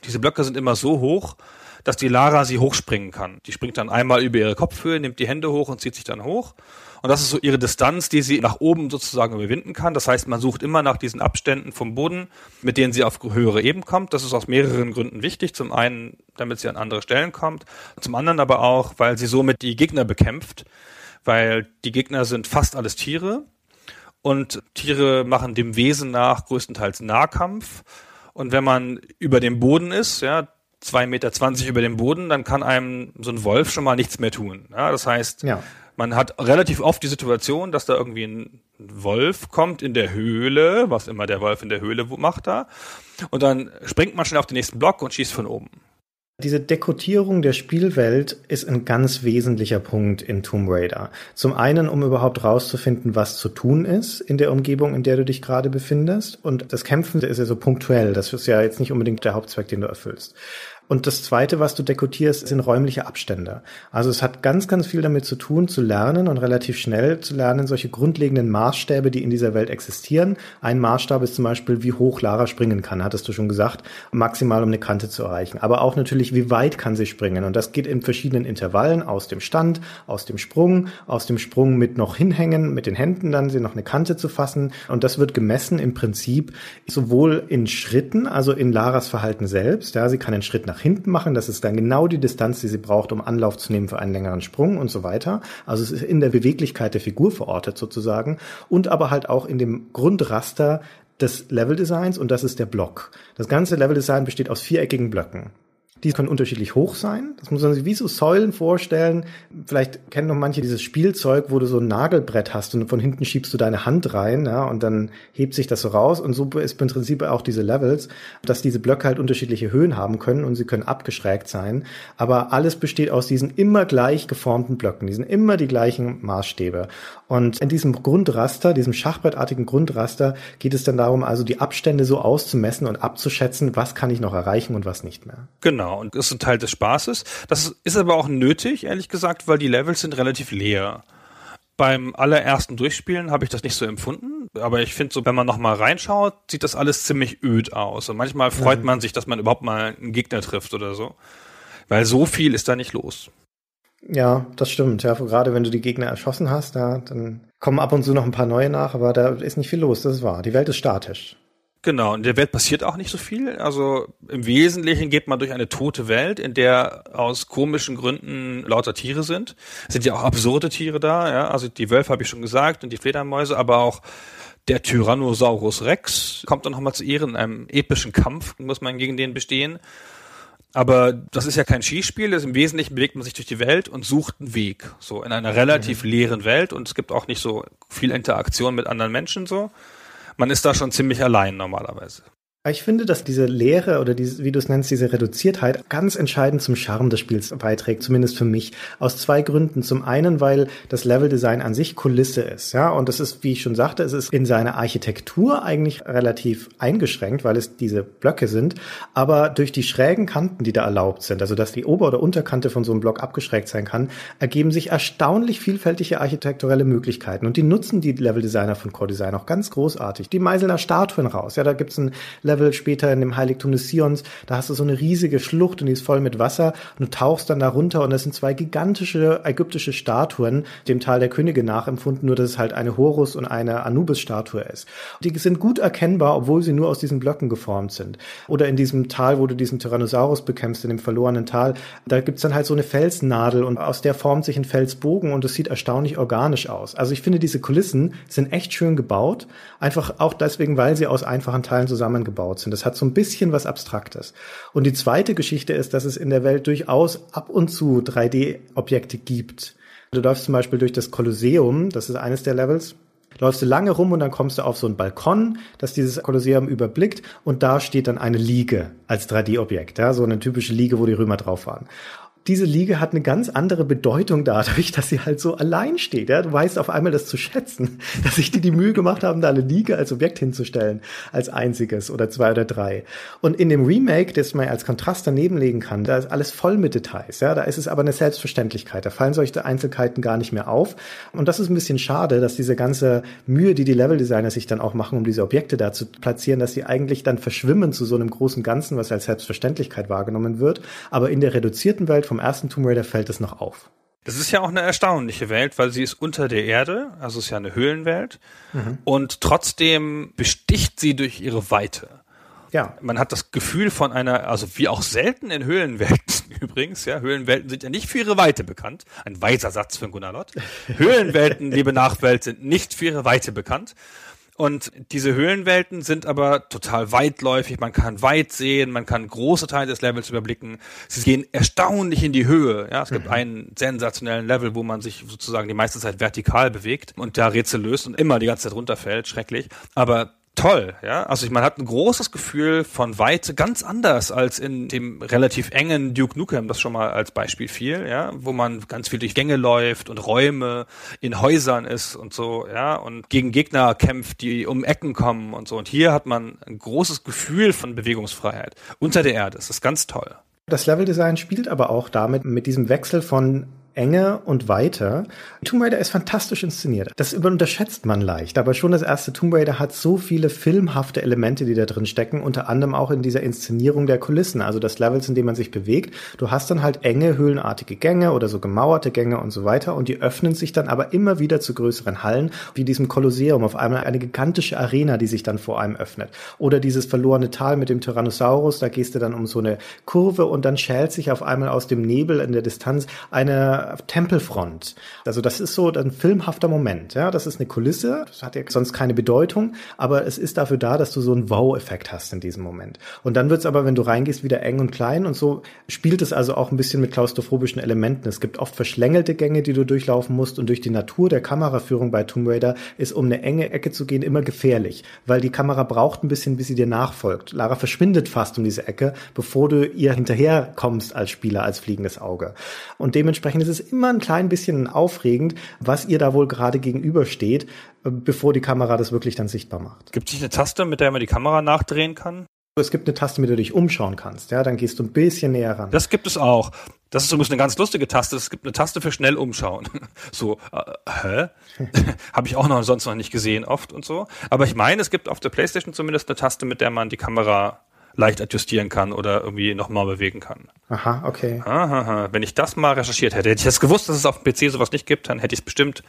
Diese Blöcke sind immer so hoch, dass die Lara sie hochspringen kann. Die springt dann einmal über ihre Kopfhöhe, nimmt die Hände hoch und zieht sich dann hoch. Und das ist so ihre Distanz, die sie nach oben sozusagen überwinden kann. Das heißt, man sucht immer nach diesen Abständen vom Boden, mit denen sie auf höhere Ebenen kommt. Das ist aus mehreren Gründen wichtig. Zum einen, damit sie an andere Stellen kommt. Zum anderen aber auch, weil sie somit die Gegner bekämpft. Weil die Gegner sind fast alles Tiere. Und Tiere machen dem Wesen nach größtenteils Nahkampf. Und wenn man über dem Boden ist, ja, zwei Meter zwanzig über dem Boden, dann kann einem so ein Wolf schon mal nichts mehr tun. Ja, das heißt, ja man hat relativ oft die Situation, dass da irgendwie ein Wolf kommt in der Höhle, was immer der Wolf in der Höhle macht da, und dann springt man schnell auf den nächsten Block und schießt von oben. Diese Dekodierung der Spielwelt ist ein ganz wesentlicher Punkt in Tomb Raider. Zum einen, um überhaupt rauszufinden, was zu tun ist in der Umgebung, in der du dich gerade befindest. Und das Kämpfen ist ja so punktuell. Das ist ja jetzt nicht unbedingt der Hauptzweck, den du erfüllst. Und das Zweite, was du dekodierst, sind räumliche Abstände. Also es hat ganz, ganz viel damit zu tun, zu lernen und relativ schnell zu lernen, solche grundlegenden Maßstäbe, die in dieser Welt existieren. Ein Maßstab ist zum Beispiel, wie hoch Lara springen kann, hattest du schon gesagt, maximal um eine Kante zu erreichen. Aber auch natürlich, wie weit kann sie springen. Und das geht in verschiedenen Intervallen aus dem Stand, aus dem Sprung, aus dem Sprung mit noch hinhängen, mit den Händen dann sie noch eine Kante zu fassen. Und das wird gemessen im Prinzip sowohl in Schritten, also in Laras Verhalten selbst. Ja, sie kann einen Schritt nach hinten machen. Das ist dann genau die Distanz, die sie braucht, um Anlauf zu nehmen für einen längeren Sprung und so weiter. Also es ist in der Beweglichkeit der Figur verortet sozusagen und aber halt auch in dem Grundraster des Leveldesigns und das ist der Block. Das ganze Leveldesign besteht aus viereckigen Blöcken. Die können unterschiedlich hoch sein. Das muss man sich wie so Säulen vorstellen. Vielleicht kennen noch manche dieses Spielzeug, wo du so ein Nagelbrett hast und von hinten schiebst du deine Hand rein, ja, und dann hebt sich das so raus. Und so ist im Prinzip auch diese Levels, dass diese Blöcke halt unterschiedliche Höhen haben können und sie können abgeschrägt sein. Aber alles besteht aus diesen immer gleich geformten Blöcken. Die sind immer die gleichen Maßstäbe. Und in diesem Grundraster, diesem schachbrettartigen Grundraster, geht es dann darum, also die Abstände so auszumessen und abzuschätzen, was kann ich noch erreichen und was nicht mehr. Genau, und das ist ein Teil des Spaßes. Das ist aber auch nötig, ehrlich gesagt, weil die Levels sind relativ leer. Beim allerersten Durchspielen habe ich das nicht so empfunden, aber ich finde so, wenn man nochmal reinschaut, sieht das alles ziemlich öd aus. Und manchmal freut mhm. man sich, dass man überhaupt mal einen Gegner trifft oder so. Weil so viel ist da nicht los. Ja, das stimmt. Ja, gerade wenn du die Gegner erschossen hast, ja, dann kommen ab und zu noch ein paar neue nach, aber da ist nicht viel los, das ist wahr. Die Welt ist statisch. Genau, in der Welt passiert auch nicht so viel. Also im Wesentlichen geht man durch eine tote Welt, in der aus komischen Gründen lauter Tiere sind. Es sind ja auch absurde Tiere da, ja. Also die Wölfe habe ich schon gesagt und die Fledermäuse, aber auch der Tyrannosaurus Rex kommt dann nochmal zu Ehren in einem epischen Kampf, muss man gegen den bestehen. Aber das ist ja kein Skispiel, im Wesentlichen bewegt man sich durch die Welt und sucht einen Weg. So in einer relativ mhm. leeren Welt und es gibt auch nicht so viel Interaktion mit anderen Menschen so. Man ist da schon ziemlich allein normalerweise. Ich finde, dass diese Lehre oder diese, wie du es nennst, diese Reduziertheit ganz entscheidend zum Charme des Spiels beiträgt, zumindest für mich. Aus zwei Gründen. Zum einen, weil das Leveldesign an sich Kulisse ist, ja, und das ist, wie ich schon sagte, es ist in seiner Architektur eigentlich relativ eingeschränkt, weil es diese Blöcke sind, aber durch die schrägen Kanten, die da erlaubt sind, also dass die Ober- oder Unterkante von so einem Block abgeschrägt sein kann, ergeben sich erstaunlich vielfältige architekturelle Möglichkeiten und die nutzen die Leveldesigner von Core Design auch ganz großartig. Die meißeln da Statuen raus, ja, da gibt's ein Level später in dem Heiligtum des Sions, da hast du so eine riesige Schlucht und die ist voll mit Wasser und du tauchst dann da runter und das sind zwei gigantische ägyptische Statuen, dem Tal der Könige nachempfunden, nur dass es halt eine Horus und eine Anubis-Statue ist. Die sind gut erkennbar, obwohl sie nur aus diesen Blöcken geformt sind. Oder in diesem Tal, wo du diesen Tyrannosaurus bekämpfst, in dem verlorenen Tal, da gibt's dann halt so eine Felsnadel und aus der formt sich ein Felsbogen und es sieht erstaunlich organisch aus. Also ich finde, diese Kulissen sind echt schön gebaut, einfach auch deswegen, weil sie aus einfachen Teilen zusammengebaut aufgebaut sind. Das hat so ein bisschen was Abstraktes. Und die zweite Geschichte ist, dass es in der Welt durchaus ab und zu 3D-Objekte gibt. Du läufst zum Beispiel durch das Kolosseum, das ist eines der Levels, läufst du lange rum und dann kommst du auf so einen Balkon, das dieses Kolosseum überblickt und da steht dann eine Liege als 3D-Objekt, ja, so eine typische Liege, wo die Römer drauf waren. Diese Liga hat eine ganz andere Bedeutung dadurch, dass sie halt so allein steht. Ja? Du weißt auf einmal das zu schätzen, dass sich die die Mühe gemacht haben, da eine Liga als Objekt hinzustellen, als einziges oder zwei oder drei. Und in dem Remake, das man als Kontrast daneben legen kann, da ist alles voll mit Details. Ja? Da ist es aber eine Selbstverständlichkeit. Da fallen solche Einzelheiten gar nicht mehr auf. Und das ist ein bisschen schade, dass diese ganze Mühe, die die Leveldesigner sich dann auch machen, um diese Objekte da zu platzieren, dass sie eigentlich dann verschwimmen zu so einem großen Ganzen, was als Selbstverständlichkeit wahrgenommen wird. Aber in der reduzierten Welt vom ersten Tomb Raider fällt es noch auf. Das ist ja auch eine erstaunliche Welt, weil sie ist unter der Erde, also ist ja eine Höhlenwelt. Mhm. Und trotzdem besticht sie durch ihre Weite. Ja. Man hat das Gefühl von einer, also wie auch selten in Höhlenwelten übrigens, ja, Höhlenwelten sind ja nicht für ihre Weite bekannt. Ein weiser Satz für Gunnar Lott. Höhlenwelten, liebe Nachwelt, sind nicht für ihre Weite bekannt. Und diese Höhlenwelten sind aber total weitläufig. Man kann weit sehen, man kann große Teile des Levels überblicken. Sie gehen erstaunlich in die Höhe. Ja, es gibt mhm. einen sensationellen Level, wo man sich sozusagen die meiste Zeit vertikal bewegt und da Rätsel löst und immer die ganze Zeit runterfällt. Schrecklich. Aber toll, ja. Also ich, man hat ein großes Gefühl von Weite, ganz anders als in dem relativ engen Duke Nukem, das schon mal als Beispiel fiel, ja, wo man ganz viel durch Gänge läuft und Räume in Häusern ist und so, ja, und gegen Gegner kämpft, die um Ecken kommen und so. Und hier hat man ein großes Gefühl von Bewegungsfreiheit unter der Erde. Das ist ganz toll. Das Leveldesign spielt aber auch damit mit diesem Wechsel von Enge und Weite. Tomb Raider ist fantastisch inszeniert. Das unterschätzt man leicht, aber schon das erste Tomb Raider hat so viele filmhafte Elemente, die da drin stecken, unter anderem auch in dieser Inszenierung der Kulissen, also das Levels, in dem man sich bewegt. Du hast dann halt enge, höhlenartige Gänge oder so gemauerte Gänge und so weiter und die öffnen sich dann aber immer wieder zu größeren Hallen, wie diesem Kolosseum, auf einmal eine gigantische Arena, die sich dann vor einem öffnet. Oder dieses verlorene Tal mit dem Tyrannosaurus, da gehst du dann um so eine Kurve und dann schält sich auf einmal aus dem Nebel in der Distanz eine Tempelfront. Also das ist so ein filmhafter Moment. Ja, das ist eine Kulisse. Das hat ja sonst keine Bedeutung, aber es ist dafür da, dass du so einen Wow-Effekt hast in diesem Moment. Und dann wird's aber, wenn du reingehst, wieder eng und klein und so spielt es also auch ein bisschen mit klaustrophobischen Elementen. Es gibt oft verschlängelte Gänge, die du durchlaufen musst und durch die Natur der Kameraführung bei Tomb Raider ist, um eine enge Ecke zu gehen, immer gefährlich, weil die Kamera braucht ein bisschen, bis sie dir nachfolgt. Lara verschwindet fast um diese Ecke, bevor du ihr hinterher kommst als Spieler, als fliegendes Auge. Und dementsprechend ist es immer ein klein bisschen aufregend, was ihr da wohl gerade gegenübersteht, bevor die Kamera das wirklich dann sichtbar macht. Gibt es nicht eine Taste, mit der man die Kamera nachdrehen kann? Es gibt eine Taste, mit der du dich umschauen kannst. Ja, dann gehst du ein bisschen näher ran. Das gibt es auch. Das ist übrigens eine ganz lustige Taste. Es gibt eine Taste für schnell umschauen. So, äh, hä? Habe ich auch noch sonst noch nicht gesehen oft und so. Aber ich meine, es gibt auf der PlayStation zumindest eine Taste, mit der man die Kamera leicht adjustieren kann oder irgendwie nochmal bewegen kann. Aha, okay. Aha, aha. Wenn ich das mal recherchiert hätte, hätte ich jetzt gewusst, dass es auf dem PC sowas nicht gibt, dann hätte ich es bestimmt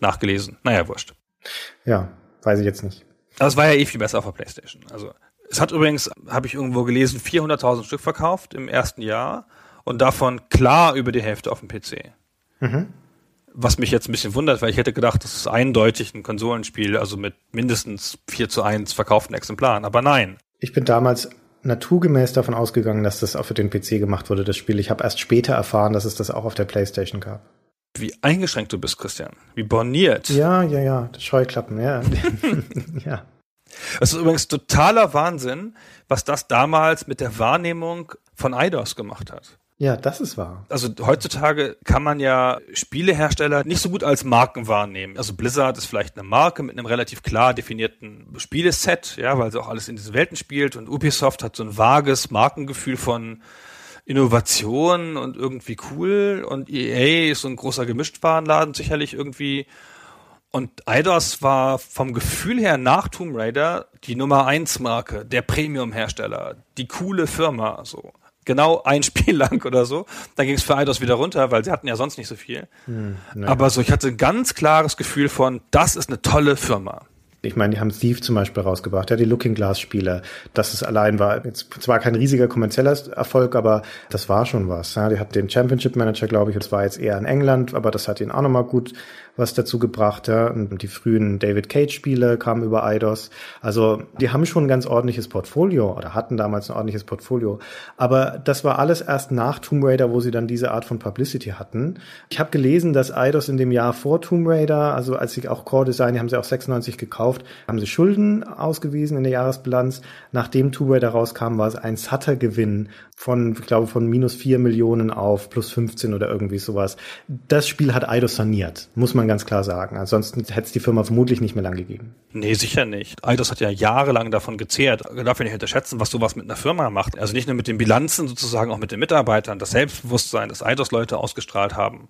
nachgelesen. Naja, wurscht. Ja, weiß ich jetzt nicht. Aber es war ja eh viel besser auf der Playstation. Also es hat übrigens, habe ich irgendwo gelesen, 400.000 Stück verkauft im ersten Jahr und davon klar über die Hälfte auf dem PC. Mhm. Was mich jetzt ein bisschen wundert, weil ich hätte gedacht, das ist eindeutig ein Konsolenspiel, also mit mindestens 4 zu 1 verkauften Exemplaren. Aber nein. Ich bin damals naturgemäß davon ausgegangen, dass das auch für den PC gemacht wurde, das Spiel. Ich habe erst später erfahren, dass es das auch auf der PlayStation gab. Wie eingeschränkt du bist, Christian. Wie borniert. Ja, ja, ja. Scheuklappen, ja. ja. Es ist übrigens totaler Wahnsinn, was das damals mit der Wahrnehmung von IDOS gemacht hat. Ja, das ist wahr. Also heutzutage kann man ja Spielehersteller nicht so gut als Marken wahrnehmen. Also Blizzard ist vielleicht eine Marke mit einem relativ klar definierten Spieleset, ja, weil sie auch alles in diesen Welten spielt und Ubisoft hat so ein vages Markengefühl von Innovation und irgendwie cool und EA ist so ein großer Gemischtwarenladen sicherlich irgendwie und Eidos war vom Gefühl her nach Tomb Raider die Nummer eins Marke, der Premium Hersteller, die coole Firma, so genau ein Spiel lang oder so. Dann ging es für Eidos wieder runter, weil sie hatten ja sonst nicht so viel. Hm, Aber so, ich hatte ein ganz klares Gefühl von, das ist eine tolle Firma. Ich meine, die haben Steve zum Beispiel rausgebracht, ja, die Looking Glass Spiele. Das ist allein war jetzt zwar kein riesiger kommerzieller Erfolg, aber das war schon was. Ja, die hatten den Championship Manager, glaube ich, und das war jetzt eher in England, aber das hat ihn auch nochmal gut was dazu gebracht. Ja. Und die frühen David Cage-Spiele kamen über Eidos. Also die haben schon ein ganz ordentliches Portfolio oder hatten damals ein ordentliches Portfolio. Aber das war alles erst nach Tomb Raider, wo sie dann diese Art von Publicity hatten. Ich habe gelesen, dass Eidos in dem Jahr vor Tomb Raider, also als sie auch Core Design, die haben sie auch 96 gekauft, haben sie Schulden ausgewiesen in der Jahresbilanz. Nachdem Tomb Raider rauskam, war es ein satter Gewinn von, ich glaube, von minus vier Millionen auf plus 15 oder irgendwie sowas. Das Spiel hat Eidos saniert, muss man ganz klar sagen. Ansonsten hätte es die Firma vermutlich nicht mehr lang gegeben. Nee, sicher nicht. Eidos hat ja jahrelang davon gezehrt. Darf ich nicht unterschätzen, was sowas mit einer Firma macht. Also nicht nur mit den Bilanzen sozusagen, auch mit den Mitarbeitern, das Selbstbewusstsein, das Eidos-Leute ausgestrahlt haben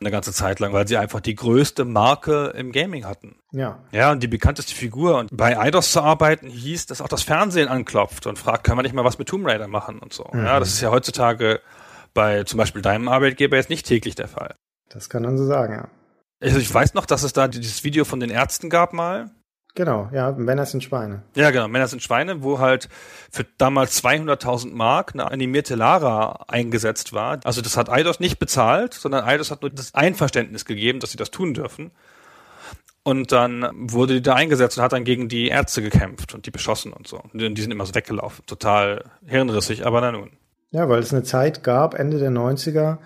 eine ganze Zeit lang, weil sie einfach die größte Marke im Gaming hatten. Ja. Ja, und die bekannteste Figur. Und bei Eidos zu arbeiten hieß, dass auch das Fernsehen anklopft und fragt, können wir nicht mal was mit Tomb Raider machen und so. Mhm. Ja, das ist ja heutzutage bei zum Beispiel deinem Arbeitgeber jetzt nicht täglich der Fall. Das kann man so sagen, ja. Also ich weiß noch, dass es da dieses Video von den Ärzten gab mal, Genau, ja, Männer sind Schweine. Ja, genau, Männer sind Schweine, wo halt für damals 200.000 Mark eine animierte Lara eingesetzt war. Also das hat Eidos nicht bezahlt, sondern Eidos hat nur das Einverständnis gegeben, dass sie das tun dürfen. Und dann wurde die da eingesetzt und hat dann gegen die Ärzte gekämpft und die beschossen und so. Und die sind immer so weggelaufen. Total hirnrissig, aber na nun. Ja, weil es eine Zeit gab, Ende der 90er,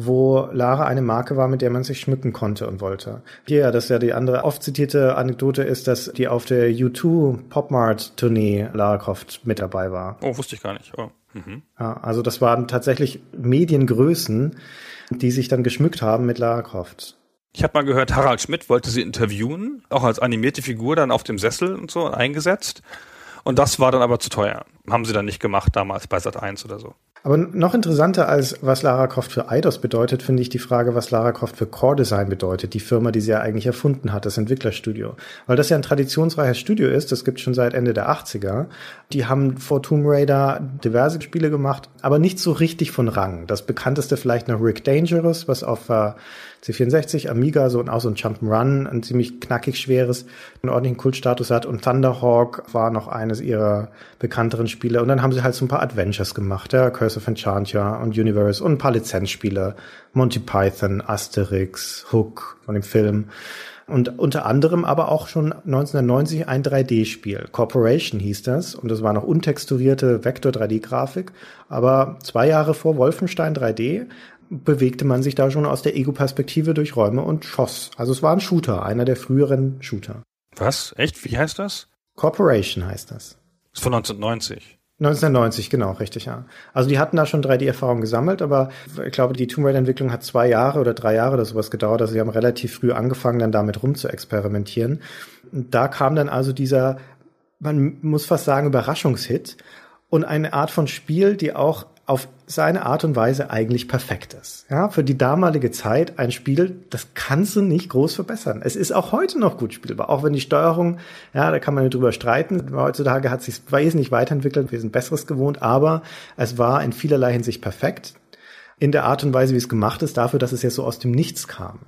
wo Lara eine Marke war, mit der man sich schmücken konnte und wollte. Hier, ja, das ja die andere oft zitierte Anekdote ist, dass die auf der U2 Popmart Tournee Lara Croft mit dabei war. Oh, wusste ich gar nicht. Oh. Mhm. Ja, also das waren tatsächlich Mediengrößen, die sich dann geschmückt haben mit Lara Croft. Ich habe mal gehört, Harald Schmidt wollte sie interviewen, auch als animierte Figur dann auf dem Sessel und so eingesetzt. Und das war dann aber zu teuer. Haben sie dann nicht gemacht damals bei Sat 1 oder so. Aber noch interessanter als was Lara Croft für Eidos bedeutet, finde ich die Frage, was Lara Croft für Core Design bedeutet, die Firma, die sie ja eigentlich erfunden hat, das Entwicklerstudio. Weil das ja ein traditionsreiches Studio ist, das gibt schon seit Ende der 80er. Die haben vor Tomb Raider diverse Spiele gemacht, aber nicht so richtig von Rang. Das bekannteste vielleicht noch Rick Dangerous, was auf äh, C64, Amiga, so auch so ein Jump'n'Run, ein ziemlich knackig schweres, einen ordentlichen Kultstatus hat. Und Thunderhawk war noch eines ihrer bekannteren Spiele. Und dann haben sie halt so ein paar Adventures gemacht, ja, Curse of Enchantia und Universe und ein paar Lizenzspiele. Monty Python, Asterix, Hook von dem Film. Und unter anderem aber auch schon 1990 ein 3D-Spiel. Corporation hieß das. Und das war noch untexturierte Vektor-3D-Grafik. Aber zwei Jahre vor Wolfenstein 3D bewegte man sich da schon aus der Ego-Perspektive durch Räume und schoss. Also es war ein Shooter, einer der früheren Shooter. Was? Echt? Wie heißt das? Corporation heißt das. Das ist von 1990. 1990, genau, richtig, ja. Also die hatten da schon 3D-Erfahrung gesammelt, aber ich glaube, die Tomb Raider-Entwicklung hat zwei Jahre oder drei Jahre oder sowas gedauert. Also sie haben relativ früh angefangen, dann damit rum zu experimentieren. Und da kam dann also dieser, man muss fast sagen, Überraschungshit und eine Art von Spiel, die auch auf seine Art und Weise eigentlich perfekt ist. Ja, für die damalige Zeit ein Spiel, das kannst du nicht groß verbessern. Es ist auch heute noch gut spielbar, auch wenn die Steuerung, ja, da kann man drüber streiten. Heutzutage hat sich wesentlich weiterentwickelt, wir sind Besseres gewohnt, aber es war in vielerlei Hinsicht perfekt. In der Art und Weise, wie es gemacht ist, dafür, dass es ja so aus dem Nichts kam.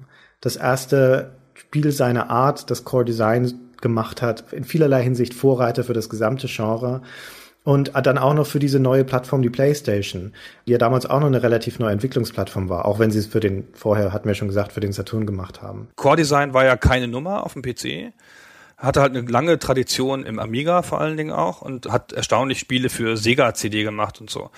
Das erste Spiel seiner Art, das Core Design gemacht hat, in vielerlei Hinsicht Vorreiter für das gesamte Genre. Und dann auch noch für diese neue Plattform, die PlayStation, die ja damals auch noch eine relativ neue Entwicklungsplattform war, auch wenn sie es für den, vorher hatten wir schon gesagt, für den Saturn gemacht haben. Core Design war ja keine Nummer auf dem PC, hatte halt eine lange Tradition im Amiga vor allen Dingen auch und hat erstaunlich Spiele für Sega CD gemacht und so.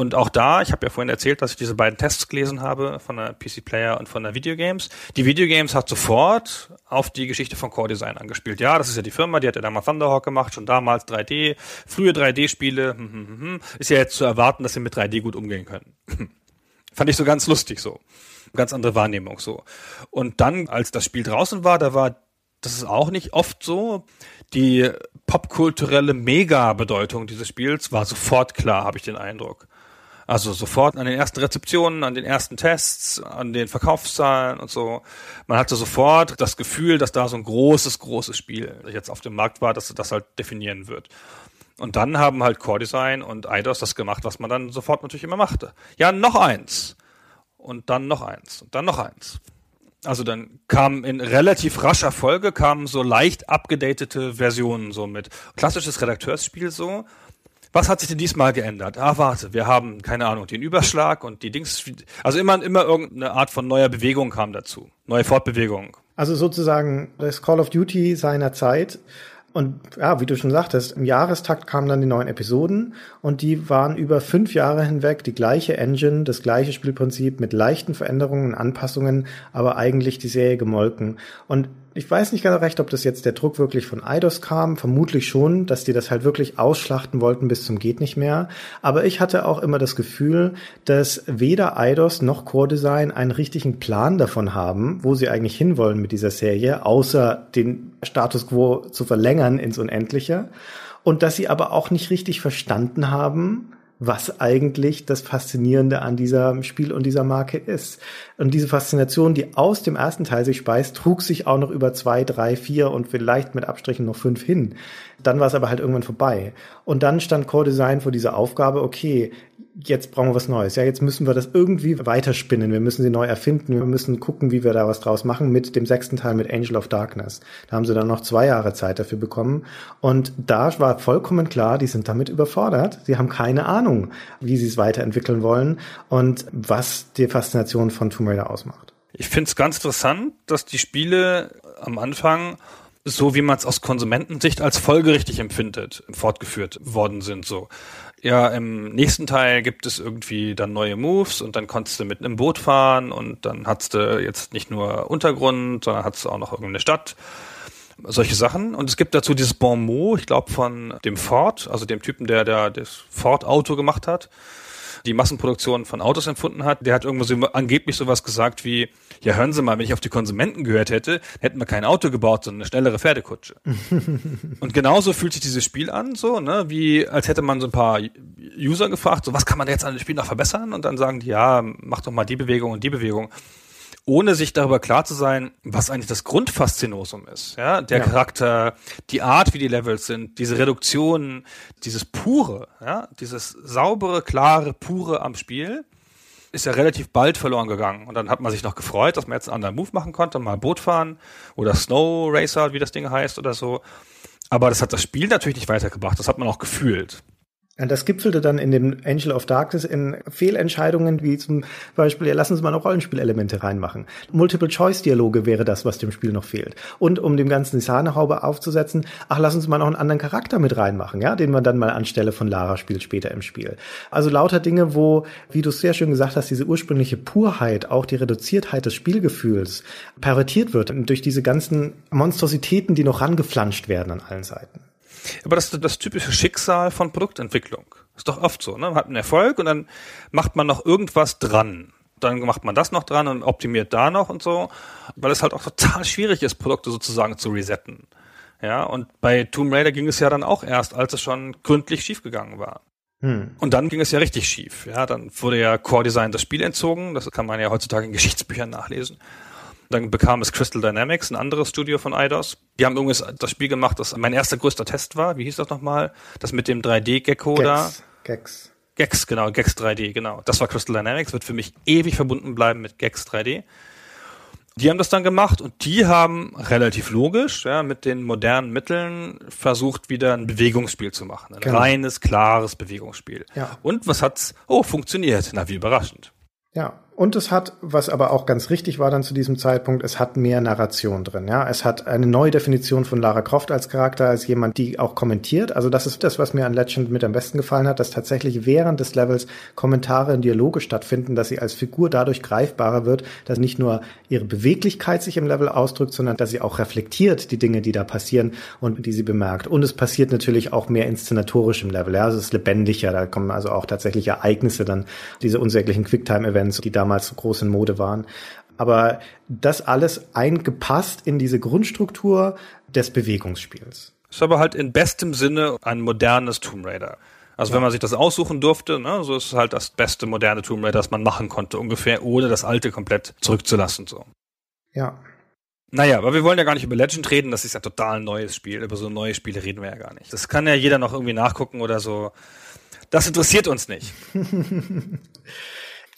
Und auch da, ich habe ja vorhin erzählt, dass ich diese beiden Tests gelesen habe von der PC Player und von der Videogames. Die Videogames hat sofort auf die Geschichte von Core Design angespielt. Ja, das ist ja die Firma, die hat ja damals Thunderhawk gemacht, schon damals 3D, frühe 3D-Spiele. Hm, hm, hm, hm, ist ja jetzt zu erwarten, dass sie mit 3D gut umgehen können. Fand ich so ganz lustig so. Ganz andere Wahrnehmung so. Und dann, als das Spiel draußen war, da war, das ist auch nicht oft so, die popkulturelle Mega-Bedeutung dieses Spiels war sofort klar, habe ich den Eindruck. Also sofort an den ersten Rezeptionen, an den ersten Tests, an den Verkaufszahlen und so. Man hatte sofort das Gefühl, dass da so ein großes, großes Spiel jetzt auf dem Markt war, dass das halt definieren wird. Und dann haben halt Core Design und Eidos das gemacht, was man dann sofort natürlich immer machte. Ja, noch eins. Und dann noch eins. Und dann noch eins. Also dann kamen in relativ rascher Folge kamen so leicht abgedatete Versionen so mit klassisches Redakteursspiel so was hat sich denn diesmal geändert? Ah, warte, wir haben, keine Ahnung, den Überschlag und die Dings. Also immer, immer irgendeine Art von neuer Bewegung kam dazu. Neue Fortbewegung. Also sozusagen das Call of Duty seiner Zeit. Und ja, wie du schon sagtest, im Jahrestakt kamen dann die neuen Episoden und die waren über fünf Jahre hinweg die gleiche Engine, das gleiche Spielprinzip mit leichten Veränderungen und Anpassungen, aber eigentlich die Serie gemolken. Und ich weiß nicht ganz recht, ob das jetzt der Druck wirklich von Eidos kam. Vermutlich schon, dass die das halt wirklich ausschlachten wollten bis zum geht nicht mehr. Aber ich hatte auch immer das Gefühl, dass weder Eidos noch Core Design einen richtigen Plan davon haben, wo sie eigentlich hinwollen mit dieser Serie, außer den Status quo zu verlängern ins Unendliche. Und dass sie aber auch nicht richtig verstanden haben, was eigentlich das Faszinierende an diesem Spiel und dieser Marke ist. Und diese Faszination, die aus dem ersten Teil sich speist, trug sich auch noch über zwei, drei, vier und vielleicht mit Abstrichen noch fünf hin. Dann war es aber halt irgendwann vorbei. Und dann stand Core Design vor dieser Aufgabe, okay, jetzt brauchen wir was Neues. Ja, jetzt müssen wir das irgendwie weiterspinnen. Wir müssen sie neu erfinden. Wir müssen gucken, wie wir da was draus machen mit dem sechsten Teil mit Angel of Darkness. Da haben sie dann noch zwei Jahre Zeit dafür bekommen. Und da war vollkommen klar, die sind damit überfordert. Sie haben keine Ahnung, wie sie es weiterentwickeln wollen und was die Faszination von Tomb Raider ausmacht. Ich finde es ganz interessant, dass die Spiele am Anfang so wie man es aus Konsumentensicht als folgerichtig empfindet, fortgeführt worden sind. So, ja, im nächsten Teil gibt es irgendwie dann neue Moves und dann konntest du mit einem Boot fahren und dann hattest du jetzt nicht nur Untergrund, sondern hattest auch noch irgendeine Stadt. Solche Sachen. Und es gibt dazu dieses Bon mot, ich glaube, von dem Ford, also dem Typen, der, der das Ford-Auto gemacht hat die Massenproduktion von Autos empfunden hat, der hat irgendwo so, angeblich sowas gesagt wie, ja hören Sie mal, wenn ich auf die Konsumenten gehört hätte, hätten wir kein Auto gebaut, sondern eine schnellere Pferdekutsche. und genauso fühlt sich dieses Spiel an, so, ne, wie als hätte man so ein paar User gefragt, so was kann man jetzt an dem Spiel noch verbessern? Und dann sagen die, ja, mach doch mal die Bewegung und die Bewegung ohne sich darüber klar zu sein, was eigentlich das Grundfaszinosum ist. Ja, der ja. Charakter, die Art, wie die Levels sind, diese Reduktion, dieses pure, ja, dieses saubere, klare, pure am Spiel ist ja relativ bald verloren gegangen. Und dann hat man sich noch gefreut, dass man jetzt einen anderen Move machen konnte, mal Boot fahren oder Snow Racer, wie das Ding heißt oder so. Aber das hat das Spiel natürlich nicht weitergebracht. Das hat man auch gefühlt. Das gipfelte dann in dem Angel of Darkness in Fehlentscheidungen, wie zum Beispiel, ja, lassen Sie mal noch Rollenspielelemente reinmachen. Multiple-Choice-Dialoge wäre das, was dem Spiel noch fehlt. Und um dem Ganzen die Sahnehaube aufzusetzen, ach, lassen Sie mal noch einen anderen Charakter mit reinmachen, ja, den man dann mal anstelle von Lara spielt später im Spiel. Also lauter Dinge, wo, wie du sehr schön gesagt hast, diese ursprüngliche Purheit, auch die Reduziertheit des Spielgefühls pervertiert wird durch diese ganzen Monstrositäten, die noch rangeflanscht werden an allen Seiten. Aber das ist das typische Schicksal von Produktentwicklung. Ist doch oft so, ne? Man hat einen Erfolg und dann macht man noch irgendwas dran. Dann macht man das noch dran und optimiert da noch und so, weil es halt auch total schwierig ist, Produkte sozusagen zu resetten. Ja, und bei Tomb Raider ging es ja dann auch erst, als es schon gründlich schiefgegangen war. Hm. Und dann ging es ja richtig schief. Ja, dann wurde ja Core Design das Spiel entzogen. Das kann man ja heutzutage in Geschichtsbüchern nachlesen. Dann bekam es Crystal Dynamics, ein anderes Studio von Eidos. Die haben übrigens das Spiel gemacht, das mein erster größter Test war. Wie hieß das nochmal? Das mit dem 3D-Gecko da. Gex. Gex, genau, Gex 3D, genau. Das war Crystal Dynamics, wird für mich ewig verbunden bleiben mit Gex 3D. Die haben das dann gemacht und die haben relativ logisch, ja, mit den modernen Mitteln versucht, wieder ein Bewegungsspiel zu machen. Ein genau. reines, klares Bewegungsspiel. Ja. Und was hat's? Oh, funktioniert. Na, wie überraschend. Ja, und es hat, was aber auch ganz richtig war dann zu diesem Zeitpunkt, es hat mehr Narration drin. Ja, es hat eine neue Definition von Lara Croft als Charakter, als jemand, die auch kommentiert. Also das ist das, was mir an Legend mit am besten gefallen hat, dass tatsächlich während des Levels Kommentare und Dialoge stattfinden, dass sie als Figur dadurch greifbarer wird, dass nicht nur ihre Beweglichkeit sich im Level ausdrückt, sondern dass sie auch reflektiert die Dinge, die da passieren und die sie bemerkt. Und es passiert natürlich auch mehr inszenatorisch im Level. Ja, also es ist lebendiger. Da kommen also auch tatsächlich Ereignisse dann, diese unsäglichen Quicktime-Events, die damals so groß in Mode waren. Aber das alles eingepasst in diese Grundstruktur des Bewegungsspiels. Ist aber halt in bestem Sinne ein modernes Tomb Raider. Also ja. wenn man sich das aussuchen durfte, ne, so ist es halt das beste moderne Tomb Raider, das man machen konnte, ungefähr, ohne das alte komplett zurückzulassen. So. Ja. Naja, aber wir wollen ja gar nicht über Legend reden, das ist ja total ein neues Spiel. Über so neue Spiele reden wir ja gar nicht. Das kann ja jeder noch irgendwie nachgucken oder so. Das interessiert uns nicht.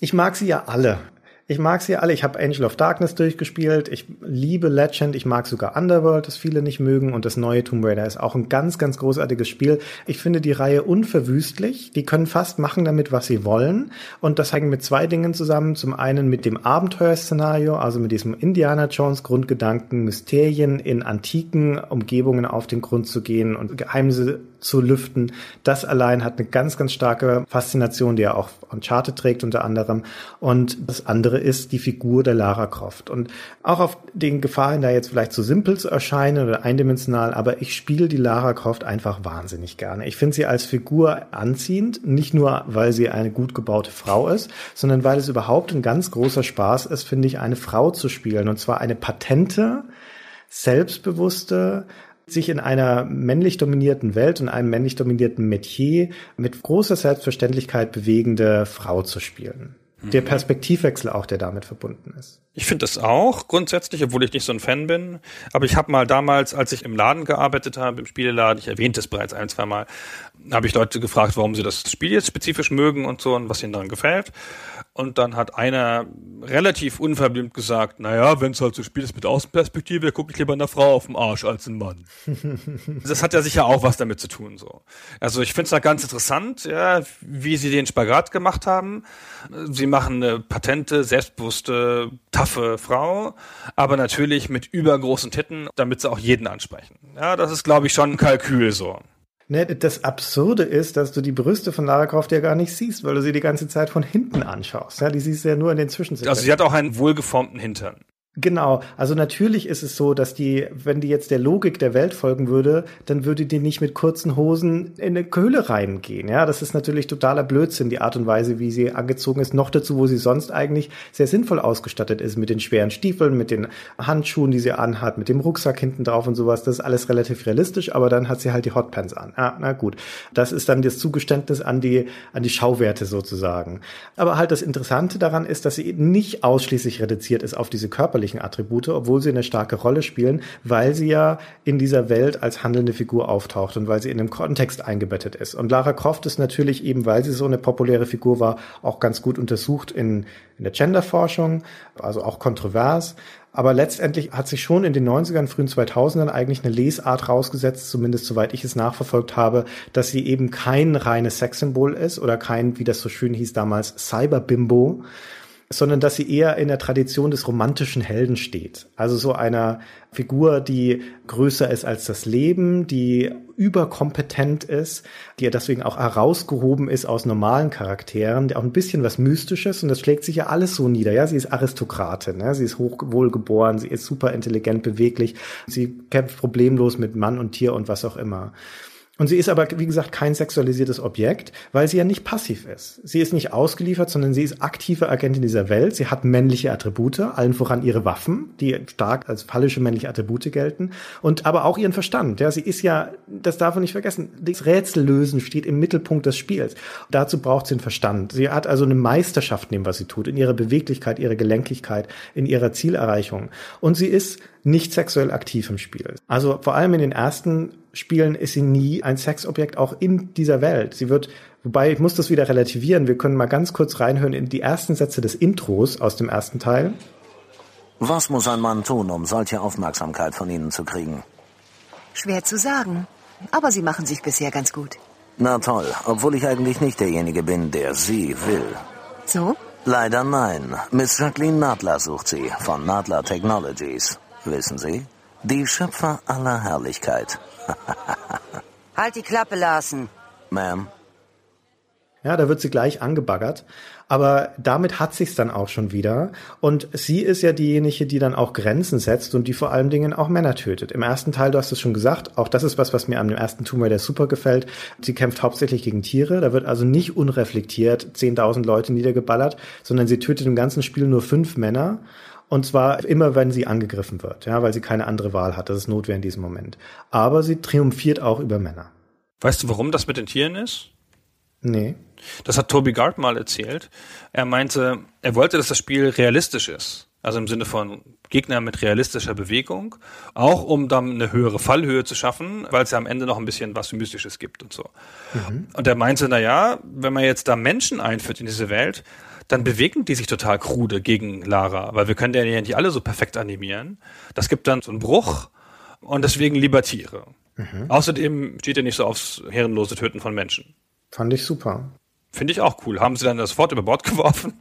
Ich mag sie ja alle. Ich mag sie alle. Ich habe Angel of Darkness durchgespielt. Ich liebe Legend. Ich mag sogar Underworld, das viele nicht mögen. Und das neue Tomb Raider ist auch ein ganz, ganz großartiges Spiel. Ich finde die Reihe unverwüstlich. Die können fast machen damit, was sie wollen. Und das hängt mit zwei Dingen zusammen. Zum einen mit dem Abenteuerszenario, also mit diesem Indiana Jones Grundgedanken, Mysterien in antiken Umgebungen auf den Grund zu gehen und Geheimnisse zu lüften. Das allein hat eine ganz, ganz starke Faszination, die er auch Uncharted trägt unter anderem. Und das andere ist die Figur der Lara Croft. Und auch auf den Gefahren, da jetzt vielleicht zu simpel zu erscheinen oder eindimensional, aber ich spiele die Lara Croft einfach wahnsinnig gerne. Ich finde sie als Figur anziehend, nicht nur, weil sie eine gut gebaute Frau ist, sondern weil es überhaupt ein ganz großer Spaß ist, finde ich, eine Frau zu spielen. Und zwar eine patente, selbstbewusste, sich in einer männlich dominierten Welt und einem männlich dominierten Metier mit großer Selbstverständlichkeit bewegende Frau zu spielen. Der mhm. Perspektivwechsel auch, der damit verbunden ist. Ich finde das auch grundsätzlich, obwohl ich nicht so ein Fan bin. Aber ich habe mal damals, als ich im Laden gearbeitet habe, im Spieleladen, ich erwähnte es bereits ein, zwei Mal, habe ich Leute gefragt, warum sie das Spiel jetzt spezifisch mögen und so und was ihnen daran gefällt. Und dann hat einer relativ unverblümt gesagt, naja, wenn es halt so Spiel ist mit Außenperspektive, gucke ich lieber einer Frau auf den Arsch als ein Mann. das hat ja sicher auch was damit zu tun, so. Also ich finde es da ganz interessant, ja, wie sie den Spagat gemacht haben. Sie machen eine patente, selbstbewusste, taffe Frau, aber natürlich mit übergroßen Titten, damit sie auch jeden ansprechen. Ja, das ist, glaube ich, schon ein Kalkül, so. Ne, das Absurde ist, dass du die Brüste von Lara Croft ja gar nicht siehst, weil du sie die ganze Zeit von hinten anschaust. Ja, die siehst du ja nur in den Zwischensequenzen. Also sie hat auch einen wohlgeformten Hintern. Genau, also natürlich ist es so, dass die, wenn die jetzt der Logik der Welt folgen würde, dann würde die nicht mit kurzen Hosen in eine Höhle reingehen. Ja, das ist natürlich totaler Blödsinn, die Art und Weise, wie sie angezogen ist. Noch dazu, wo sie sonst eigentlich sehr sinnvoll ausgestattet ist, mit den schweren Stiefeln, mit den Handschuhen, die sie anhat, mit dem Rucksack hinten drauf und sowas. Das ist alles relativ realistisch, aber dann hat sie halt die Hotpants an. Ja, na gut. Das ist dann das Zugeständnis an die, an die Schauwerte sozusagen. Aber halt das Interessante daran ist, dass sie nicht ausschließlich reduziert ist auf diese körperliche körperlichen Attribute, obwohl sie eine starke Rolle spielen, weil sie ja in dieser Welt als handelnde Figur auftaucht und weil sie in einem Kontext eingebettet ist. Und Lara Croft ist natürlich eben, weil sie so eine populäre Figur war, auch ganz gut untersucht in, in der Genderforschung, also auch kontrovers. Aber letztendlich hat sich schon in den 90ern, frühen 2000ern eigentlich eine Lesart rausgesetzt, zumindest soweit ich es nachverfolgt habe, dass sie eben kein reines Sexsymbol ist oder kein, wie das so schön hieß damals, Cyberbimbo, sondern dass sie eher in der Tradition des romantischen Helden steht. Also so einer Figur, die größer ist als das Leben, die überkompetent ist, die ja deswegen auch herausgehoben ist aus normalen Charakteren, die auch ein bisschen was Mystisches und das schlägt sich ja alles so nieder. Ja, sie ist Aristokratin, ne? sie ist hochwohlgeboren, sie ist super intelligent, beweglich, sie kämpft problemlos mit Mann und Tier und was auch immer. Und sie ist aber, wie gesagt, kein sexualisiertes Objekt, weil sie ja nicht passiv ist. Sie ist nicht ausgeliefert, sondern sie ist aktive Agentin dieser Welt. Sie hat männliche Attribute, allen voran ihre Waffen, die stark als phallische männliche Attribute gelten. Und aber auch ihren Verstand. Ja, sie ist ja, das darf man nicht vergessen, das Rätsellösen steht im Mittelpunkt des Spiels. dazu braucht sie einen Verstand. Sie hat also eine Meisterschaft in dem, was sie tut, in ihrer Beweglichkeit, ihrer Gelenkigkeit, in ihrer Zielerreichung. Und sie ist nicht sexuell aktiv im Spiel. Also vor allem in den ersten Spielen ist sie nie ein Sexobjekt, auch in dieser Welt. Sie wird, wobei ich muss das wieder relativieren. Wir können mal ganz kurz reinhören in die ersten Sätze des Intros aus dem ersten Teil. Was muss ein Mann tun, um solche Aufmerksamkeit von Ihnen zu kriegen? Schwer zu sagen. Aber Sie machen sich bisher ganz gut. Na toll, obwohl ich eigentlich nicht derjenige bin, der Sie will. So? Leider nein. Miss Jacqueline Nadler sucht Sie von Nadler Technologies. Wissen Sie? Die Schöpfer aller Herrlichkeit. halt die Klappe, Larsen. Ma'am. Ja, da wird sie gleich angebaggert. Aber damit hat sich's dann auch schon wieder. Und sie ist ja diejenige, die dann auch Grenzen setzt und die vor allen Dingen auch Männer tötet. Im ersten Teil, du hast es schon gesagt, auch das ist was, was mir am ersten Tomb Raider super gefällt. Sie kämpft hauptsächlich gegen Tiere. Da wird also nicht unreflektiert 10.000 Leute niedergeballert, sondern sie tötet im ganzen Spiel nur fünf Männer. Und zwar immer, wenn sie angegriffen wird, ja, weil sie keine andere Wahl hat. Das ist Notwehr in diesem Moment. Aber sie triumphiert auch über Männer. Weißt du, warum das mit den Tieren ist? Nee. Das hat Toby Gard mal erzählt. Er meinte, er wollte, dass das Spiel realistisch ist. Also im Sinne von Gegner mit realistischer Bewegung. Auch um dann eine höhere Fallhöhe zu schaffen, weil es ja am Ende noch ein bisschen was Mystisches gibt und so. Mhm. Und er meinte, na ja, wenn man jetzt da Menschen einführt in diese Welt, dann bewegen die sich total krude gegen Lara, weil wir können ja nicht alle so perfekt animieren. Das gibt dann so einen Bruch und deswegen lieber Tiere. Mhm. Außerdem steht er nicht so aufs herrenlose Töten von Menschen. Fand ich super. Finde ich auch cool. Haben sie dann das Fort über Bord geworfen,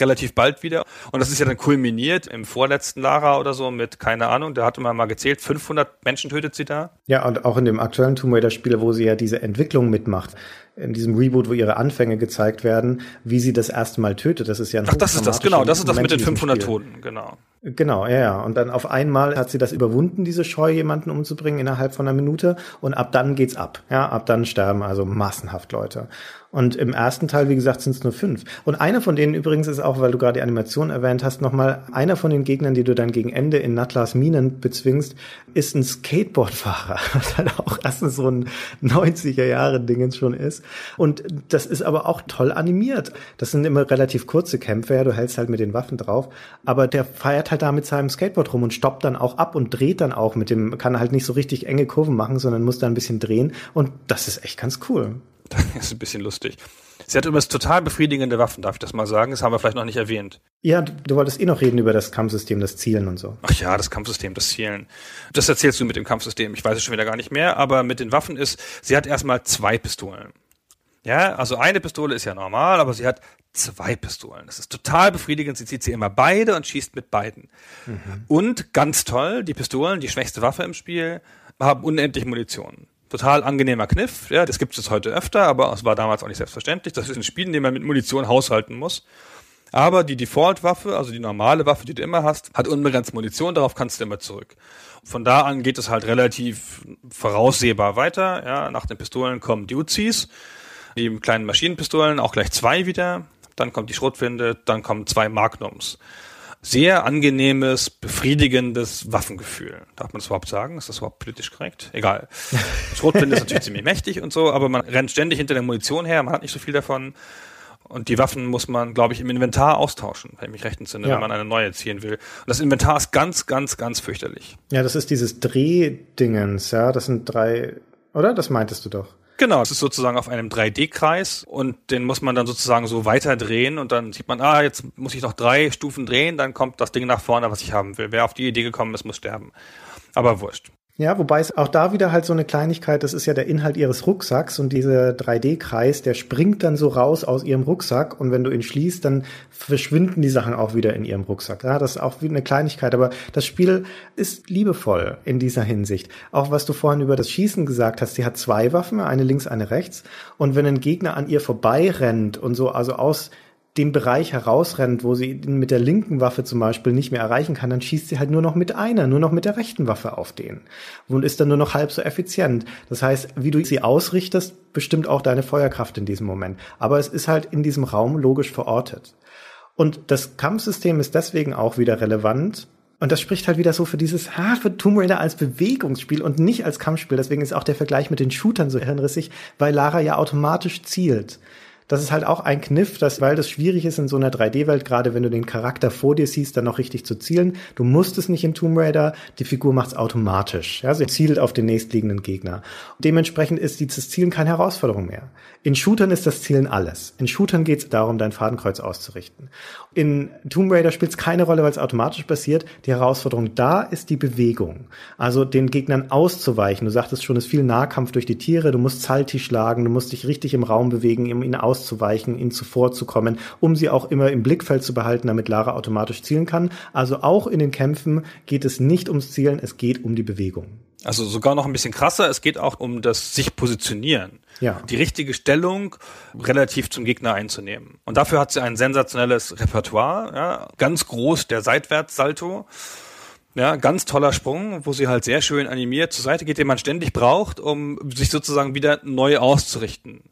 relativ bald wieder. Und das ist ja dann kulminiert im vorletzten Lara oder so mit, keine Ahnung, der hatte mal mal gezählt, 500 Menschen tötet sie da. Ja, und auch in dem aktuellen Tomb Raider Spiel, wo sie ja diese Entwicklung mitmacht, in diesem Reboot, wo ihre Anfänge gezeigt werden, wie sie das erste Mal tötet. Das ist ja ein Ach, das ist das, genau, das ist das Moment mit den in diesem 500 Spiel. Toten, genau. Genau, ja, ja. Und dann auf einmal hat sie das überwunden, diese Scheu, jemanden umzubringen innerhalb von einer Minute. Und ab dann geht's ab. Ja, ab dann sterben also massenhaft Leute. Und im ersten Teil, wie gesagt, sind es nur fünf. Und einer von denen übrigens ist auch, weil du gerade die Animation erwähnt hast, nochmal einer von den Gegnern, die du dann gegen Ende in Natlas Minen bezwingst, ist ein Skateboardfahrer, was halt auch erstens so ein 90er-Jahre-Dingens schon ist. Und das ist aber auch toll animiert. Das sind immer relativ kurze Kämpfe, ja, du hältst halt mit den Waffen drauf. Aber der feiert halt da mit seinem Skateboard rum und stoppt dann auch ab und dreht dann auch mit dem, kann halt nicht so richtig enge Kurven machen, sondern muss da ein bisschen drehen. Und das ist echt ganz cool. Das ist ein bisschen lustig. Sie hat übrigens total befriedigende Waffen, darf ich das mal sagen? Das haben wir vielleicht noch nicht erwähnt. Ja, du wolltest eh noch reden über das Kampfsystem, das Zielen und so. Ach ja, das Kampfsystem, das Zielen. Das erzählst du mit dem Kampfsystem. Ich weiß es schon wieder gar nicht mehr, aber mit den Waffen ist, sie hat erstmal zwei Pistolen. Ja, also eine Pistole ist ja normal, aber sie hat zwei Pistolen. Das ist total befriedigend. Sie zieht sie immer beide und schießt mit beiden. Und ganz toll, die Pistolen, die schwächste Waffe im Spiel, haben unendlich Munition. Total angenehmer Kniff, ja, das gibt es heute öfter, aber es war damals auch nicht selbstverständlich. Das ist ein Spiel, in dem man mit Munition haushalten muss. Aber die Default-Waffe, also die normale Waffe, die du immer hast, hat unbegrenzt Munition, darauf kannst du immer zurück. Von da an geht es halt relativ voraussehbar weiter. Ja, nach den Pistolen kommen die Uzis, die kleinen Maschinenpistolen, auch gleich zwei wieder. Dann kommt die Schrotflinte, dann kommen zwei Magnums. Sehr angenehmes, befriedigendes Waffengefühl. Darf man das überhaupt sagen? Ist das überhaupt politisch korrekt? Egal. Schrotflinte ist natürlich ziemlich mächtig und so, aber man rennt ständig hinter der Munition her, man hat nicht so viel davon. Und die Waffen muss man, glaube ich, im Inventar austauschen, wenn ich mich recht entsinne, Ja. wenn man eine neue ziehen will. Und das Inventar ist ganz, ganz, ganz fürchterlich. Ja, das ist dieses Drehdingens, ja, das sind drei, oder? Das meintest du doch. Genau, es ist sozusagen auf einem 3D-Kreis und den muss man dann sozusagen so weiter drehen und dann sieht man, ah, jetzt muss ich noch drei Stufen drehen, dann kommt das Ding nach vorne, was ich haben will. Wer auf die Idee gekommen ist, muss sterben. Aber wurscht. Ja, wobei es auch da wieder halt so eine Kleinigkeit, das ist ja der Inhalt ihres Rucksacks und dieser 3D-Kreis, der springt dann so raus aus ihrem Rucksack und wenn du ihn schließt, dann verschwinden die Sachen auch wieder in ihrem Rucksack. Ja, das ist auch wie eine Kleinigkeit, aber das Spiel ist liebevoll in dieser Hinsicht. Auch was du vorhin über das Schießen gesagt hast, sie hat zwei Waffen, eine links, eine rechts und wenn ein Gegner an ihr vorbeirennt und so, also aus dem Bereich herausrennt, wo sie ihn mit der linken Waffe zum Beispiel nicht mehr erreichen kann, dann schießt sie halt nur noch mit einer, nur noch mit der rechten Waffe auf den und ist dann nur noch halb so effizient. Das heißt, wie du sie ausrichtest, bestimmt auch deine Feuerkraft in diesem Moment. Aber es ist halt in diesem Raum logisch verortet. Und das Kampfsystem ist deswegen auch wieder relevant. Und das spricht halt wieder so für dieses, ha, für Tomb Raider als Bewegungsspiel und nicht als Kampfspiel. Deswegen ist auch der Vergleich mit den Shootern so hirnrissig, weil Lara ja automatisch zielt. Das ist halt auch ein Kniff, dass, weil das schwierig ist in so einer 3D-Welt, gerade wenn du den Charakter vor dir siehst, dann noch richtig zu zielen. Du musst es nicht in Tomb Raider, die Figur macht es automatisch. Ja, sie zielt auf den nächstliegenden Gegner. Dementsprechend ist dieses Zielen keine Herausforderung mehr. In Shootern ist das Zielen alles. In Shootern geht es darum, dein Fadenkreuz auszurichten. In Tomb Raider spielt es keine Rolle, weil es automatisch passiert. Die Herausforderung da ist die Bewegung. Also den Gegnern auszuweichen. Du sagtest schon, es ist viel Nahkampf durch die Tiere. Du musst Salti schlagen, du musst dich richtig im Raum bewegen, um ihnen auszuweichen, ihnen zuvorzukommen, um sie auch immer im Blickfeld zu behalten, damit Lara automatisch zielen kann. Also auch in den Kämpfen geht es nicht ums Zielen, es geht um die Bewegung. Also sogar noch ein bisschen krasser, es geht auch um das sich positionieren. Ja. Die richtige Stellung relativ zum Gegner einzunehmen. Und dafür hat sie ein sensationelles Repertoire, ja, ganz groß der Seitwärtssalto. Ja, ganz toller Sprung, wo sie halt sehr schön animiert zur Seite geht, den man ständig braucht, um sich sozusagen wieder neu auszurichten.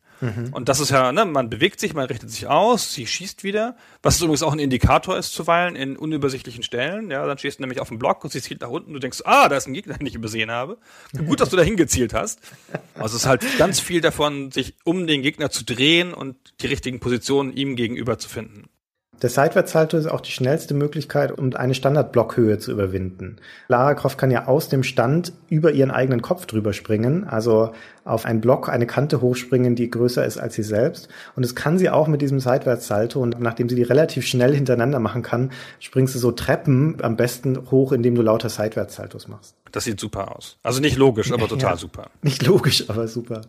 Und das ist ja, ne, man bewegt sich, man richtet sich aus, sie schießt wieder, was übrigens auch ein Indikator ist zuweilen in unübersichtlichen Stellen. Ja, dann stehst du nämlich auf dem Block und sie zielt nach unten, du denkst, ah, da ist ein Gegner, den ich übersehen habe. Gut, dass du da hingezielt hast. Also es ist halt ganz viel davon, sich um den Gegner zu drehen und die richtigen Positionen ihm gegenüber zu finden. Der Seitwärtssalto ist auch die schnellste Möglichkeit, um eine Standardblockhöhe zu überwinden. Lara Croft kann ja aus dem Stand über ihren eigenen Kopf drüber springen, also auf einen Block eine Kante hochspringen, die größer ist als sie selbst. Und das kann sie auch mit diesem Seitwärtssalto. Und nachdem sie die relativ schnell hintereinander machen kann, springst du so Treppen am besten hoch, indem du lauter Seitwärtssaltos machst. Das sieht super aus. Also nicht logisch, aber total Ja. super. Nicht logisch, aber super.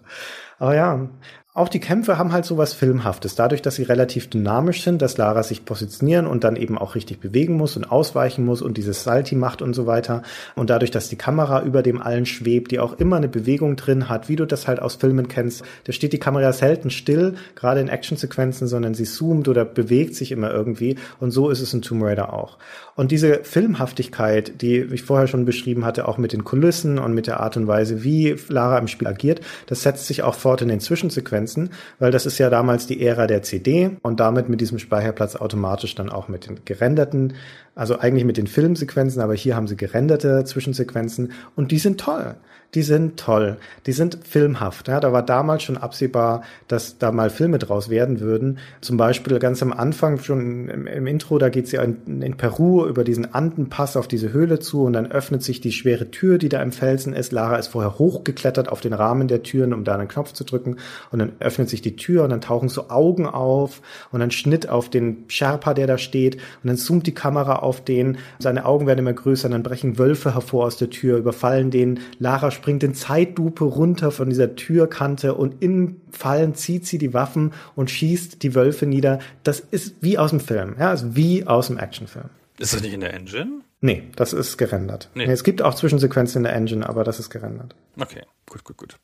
Aber ja, Auch die Kämpfe haben halt so was Filmhaftes. Dadurch, dass sie relativ dynamisch sind, dass Lara sich positionieren und dann eben auch richtig bewegen muss und ausweichen muss und dieses Salti macht und so weiter. Und dadurch, dass die Kamera über dem allen schwebt, die auch immer eine Bewegung drin hat, wie du das halt aus Filmen kennst, da steht die Kamera selten still, gerade in Actionsequenzen, sondern sie zoomt oder bewegt sich immer irgendwie. Und so ist es in Tomb Raider auch. Und diese Filmhaftigkeit, die ich vorher schon beschrieben hatte, auch mit den Kulissen und mit der Art und Weise, wie Lara im Spiel agiert, das setzt sich auch fort in den Zwischensequenzen, weil das ist ja damals die Ära der CD und damit mit diesem Speicherplatz automatisch dann auch mit den gerenderten, also eigentlich mit den Filmsequenzen, aber hier haben sie gerenderte Zwischensequenzen und die sind toll die sind toll, die sind filmhaft. Ja, da war damals schon absehbar, dass da mal Filme draus werden würden. Zum Beispiel ganz am Anfang schon im, im Intro, da geht sie in, in, Peru über diesen Andenpass auf diese Höhle zu und dann öffnet sich die schwere Tür, die da im Felsen ist. Lara ist vorher hochgeklettert auf den Rahmen der Türen, um da einen Knopf zu drücken und dann öffnet sich die Tür und dann tauchen so Augen auf und dann Schnitt auf den Sherpa, der da steht und dann zoomt die Kamera auf den, seine Augen werden immer größer dann brechen Wölfe hervor aus der Tür, überfallen den, Lara springt in Zeitlupe runter von dieser Türkante und im Fallen zieht sie die Waffen und schießt die Wölfe nieder. Das ist wie aus dem Film, ja, also wie aus dem Actionfilm. Ist das nicht in der Engine? Nee, das ist gerendert. Nee, es gibt auch Zwischensequenzen in der Engine, aber das ist gerendert. Okay, gut, gut, gut.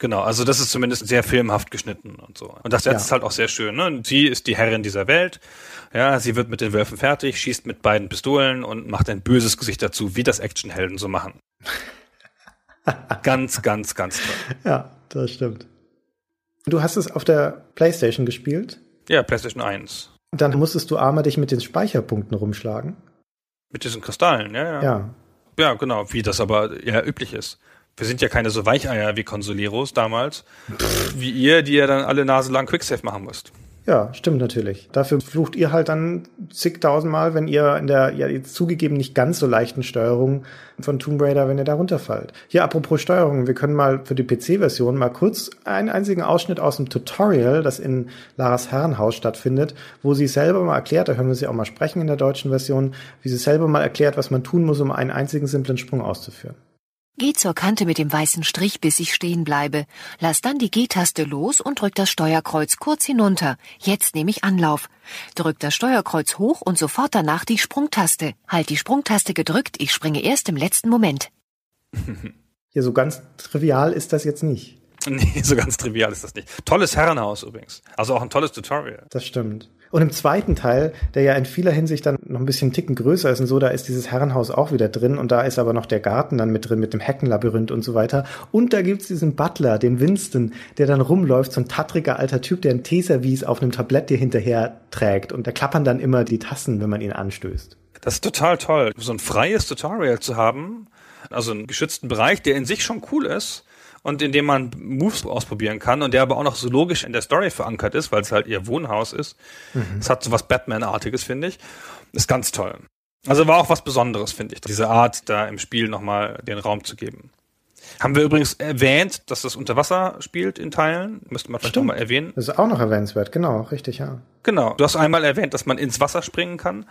Genau, also das ist zumindest sehr filmhaft geschnitten und so. Und das jetzt ja. halt auch sehr schön. Ne? Sie ist die Herrin dieser Welt. Ja, sie wird mit den Wölfen fertig, schießt mit beiden Pistolen und macht ein böses Gesicht dazu, wie das Actionhelden so machen. ganz, ganz, ganz toll. Ja, das stimmt. Du hast es auf der PlayStation gespielt? Ja, PlayStation 1. Dann musstest du armer dich mit den Speicherpunkten rumschlagen. Mit diesen Kristallen, ja, ja. Ja, ja genau, wie das aber ja üblich ist. Wir sind ja keine so Weicheier wie Consoleros damals, wie ihr, die ja dann alle Nase lang Quicksave machen müsst. Ja, stimmt natürlich. Dafür flucht ihr halt dann zigtausendmal, wenn ihr in der ja jetzt zugegeben nicht ganz so leichten Steuerung von Tomb Raider, wenn ihr da runterfallt. Hier apropos Steuerung, wir können mal für die PC-Version mal kurz einen einzigen Ausschnitt aus dem Tutorial, das in Laras Herrenhaus stattfindet, wo sie selber mal erklärt, da hören wir sie auch mal sprechen in der deutschen Version, wie sie selber mal erklärt, was man tun muss, um einen einzigen simplen Sprung auszuführen. Geh zur Kante mit dem weißen Strich, bis ich stehen bleibe. Lass dann die G-Taste los und drück das Steuerkreuz kurz hinunter. Jetzt nehme ich Anlauf. Drück das Steuerkreuz hoch und sofort danach die Sprungtaste. Halt die Sprungtaste gedrückt, ich springe erst im letzten Moment. Ja, so ganz trivial ist das jetzt nicht. Nee, so ganz trivial ist das nicht. Tolles Herrenhaus übrigens. Also auch ein tolles Tutorial. Das stimmt. Und im zweiten Teil, der ja in vieler Hinsicht dann noch ein bisschen Ticken größer ist und so, da ist dieses Herrenhaus auch wieder drin und da ist aber noch der Garten dann mit drin mit dem Heckenlabyrinth und so weiter. Und da gibt's diesen Butler, den Winston, der dann rumläuft, so ein tattriger alter Typ, der ein Teeservice auf einem Tablett dir hinterher trägt und da klappern dann immer die Tassen, wenn man ihn anstößt. Das ist total toll, so ein freies Tutorial zu haben, also einen geschützten Bereich, der in sich schon cool ist und in dem man Moves ausprobieren kann und der aber auch noch so logisch in der Story verankert ist, weil es halt ihr Wohnhaus ist. Mhm. Es mhm. hat so was Batman-artiges, finde ich. Ist ganz toll. Also war auch was Besonderes, finde ich, diese Art, da im Spiel nochmal den Raum zu geben. Haben wir übrigens erwähnt, dass das unter Wasser spielt in Teilen. Müsste man vielleicht nochmal erwähnen. Das ist auch noch erwähnenswert, genau, richtig, ja. Genau. Du hast einmal erwähnt, dass man ins Wasser springen kann.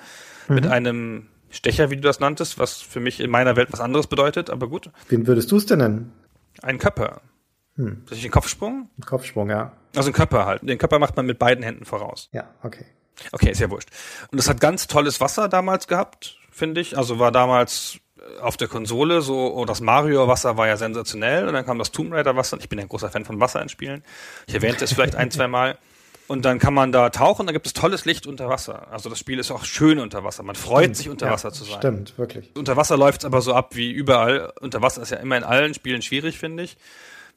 Mhm. Mit einem Stecher, wie du das nanntest, was für mich in meiner Welt was anderes bedeutet, aber gut. Wen würdest du es denn nennen? Ein Köpper. Hm. Das ist ein Kopfsprung? Ein Kopfsprung, ja. Also ein Körper halt. Den Körper macht man mit beiden Händen voraus. Ja, okay. Okay, ist ja wurscht. Und es hat ganz tolles Wasser damals gehabt, finde ich. Also war damals äh, auf der Konsole so, oh, das Mario-Wasser war ja sensationell und dann kam das Tomb Raider-Wasser. Ich bin ein großer Fan von Wasser in Spielen. Ich erwähnte es vielleicht ein, zwei Mal. Und dann kann man da tauchen, da gibt es tolles Licht unter Wasser. Also das Spiel ist auch schön unter Wasser. Man freut stimmt, sich unter ja, Wasser zu sein. Stimmt, wirklich. Unter Wasser läuft es aber so ab wie überall. Unter Wasser ist ja immer in allen Spielen schwierig, finde ich.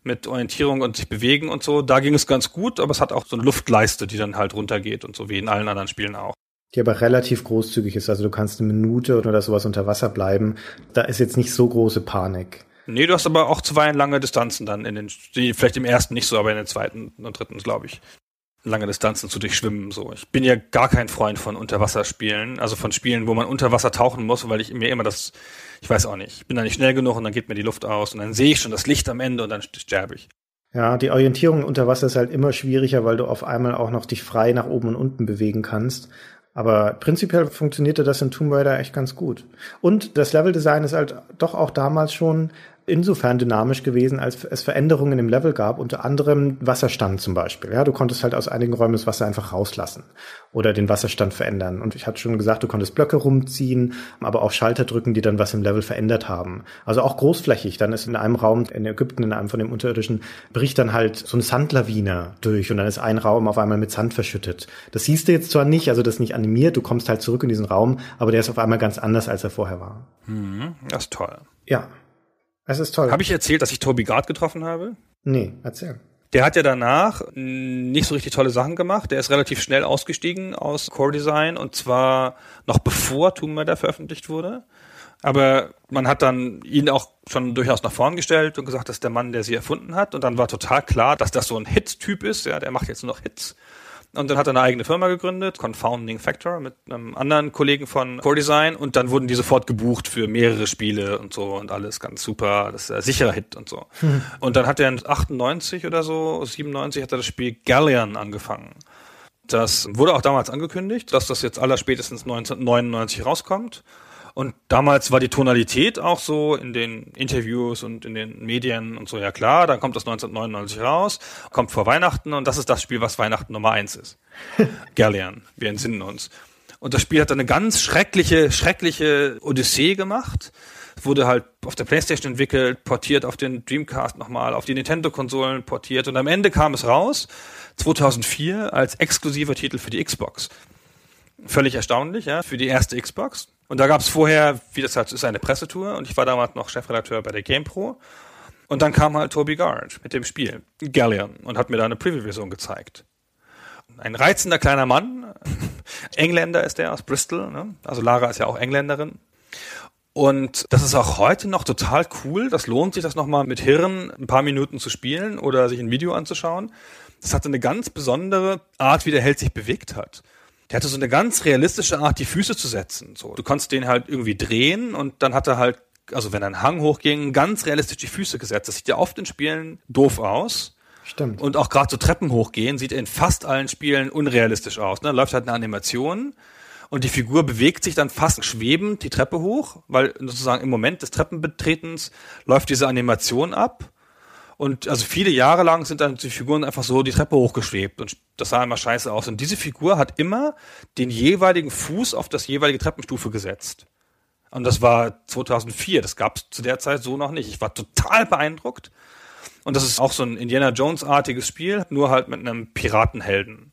Mit Orientierung und sich bewegen und so. Da ging es ganz gut, aber es hat auch so eine Luftleiste, die dann halt runtergeht und so wie in allen anderen Spielen auch. Die aber relativ großzügig ist. Also du kannst eine Minute oder sowas unter Wasser bleiben. Da ist jetzt nicht so große Panik. Nee, du hast aber auch zuweilen lange Distanzen dann in den, die vielleicht im ersten nicht so, aber in den zweiten und dritten, glaube ich lange Distanzen zu durchschwimmen. So, ich bin ja gar kein Freund von Unterwasserspielen, also von Spielen, wo man unter Wasser tauchen muss, weil ich mir immer das, ich weiß auch nicht, ich bin da nicht schnell genug und dann geht mir die Luft aus und dann sehe ich schon das Licht am Ende und dann sterbe ich. Ja, die Orientierung unter Wasser ist halt immer schwieriger, weil du auf einmal auch noch dich frei nach oben und unten bewegen kannst. Aber prinzipiell funktionierte das in Tomb Raider echt ganz gut. Und das Leveldesign ist halt doch auch damals schon insofern dynamisch gewesen, als es Veränderungen im Level gab, unter anderem Wasserstand zum Beispiel. Ja, du konntest halt aus einigen Räumen das Wasser einfach rauslassen oder den Wasserstand verändern. Und ich hatte schon gesagt, du konntest Blöcke rumziehen, aber auch Schalter drücken, die dann was im Level verändert haben. Also auch großflächig. Dann ist in einem Raum in Ägypten, in einem von den Unterirdischen, bricht dann halt so eine Sandlawine durch und dann ist ein Raum auf einmal mit Sand verschüttet. Das siehst du jetzt zwar nicht, also das ist nicht animiert, du kommst halt zurück in diesen Raum, aber der ist auf einmal ganz anders, als er vorher war. Mhm, das ist toll. Ja, es ist toll. Habe ich erzählt, dass ich Toby Gard getroffen habe? Nee, erzähl. Der hat ja danach nicht so richtig tolle Sachen gemacht. Der ist relativ schnell ausgestiegen aus Core Design und zwar noch bevor Tomb Raider veröffentlicht wurde. Aber man hat dann ihn auch schon durchaus nach vorn gestellt und gesagt, das ist der Mann, der sie erfunden hat. Und dann war total klar, dass das so ein Hit-Typ ist. Ja, der macht jetzt nur noch Hits. Und dann hat er eine eigene Firma gegründet, Confounding Factor, mit einem anderen Kollegen von Core Design. Und dann wurden die sofort gebucht für mehrere Spiele und so und alles ganz super. Das ist ein sicherer Hit und so. Hm. Und dann hat er in 98 oder so, 97 hat er das Spiel Galleon angefangen. Das wurde auch damals angekündigt, dass das jetzt aller spätestens 1999 rauskommt. Und damals war die Tonalität auch so in den Interviews und in den Medien und so, ja klar, dann kommt das 1999 raus, kommt vor Weihnachten und das ist das Spiel, was Weihnachten Nummer eins ist. Galleon, wir entsinnen uns. Und das Spiel hat eine ganz schreckliche, schreckliche Odyssee gemacht. Es wurde halt auf der Playstation entwickelt, portiert auf den Dreamcast nochmal, auf die Nintendo-Konsolen portiert und am Ende kam es raus, 2004, als exklusiver Titel für die Xbox. Völlig erstaunlich, ja, für die erste Xbox. Und da gab es vorher, wie das halt ist, eine Pressetour und ich war damals noch Chefredakteur bei der GamePro. Und dann kam halt Toby Gard mit dem Spiel, Galleon, und hat mir da eine Preview-Version gezeigt. Ein reizender kleiner Mann, Engländer ist der aus Bristol, ne? also Lara ist ja auch Engländerin. Und das ist auch heute noch total cool. Das lohnt sich, das nochmal mit Hirn ein paar Minuten zu spielen oder sich ein Video anzuschauen. Das hatte eine ganz besondere Art, wie der Held sich bewegt hat der hatte so eine ganz realistische Art, die Füße zu setzen. So, du konntest den halt irgendwie drehen und dann hat er halt, also wenn ein Hang hochging, ganz realistisch die Füße gesetzt. Das sieht ja oft in Spielen doof aus. Stimmt. Und auch gerade so Treppen hochgehen sieht in fast allen Spielen unrealistisch aus. Ne? Läuft halt eine Animation und die Figur bewegt sich dann fast schwebend die Treppe hoch, weil sozusagen im Moment des Treppenbetretens läuft diese Animation ab und also viele Jahre lang sind dann die Figuren einfach so die Treppe hochgeschwebt und das sah immer scheiße aus. Und diese Figur hat immer den jeweiligen Fuß auf das jeweilige Treppenstufe gesetzt. Und das war 2004. Das gab es zu der Zeit so noch nicht. Ich war total beeindruckt. Und das ist auch so ein Indiana Jones-artiges Spiel, nur halt mit einem Piratenhelden,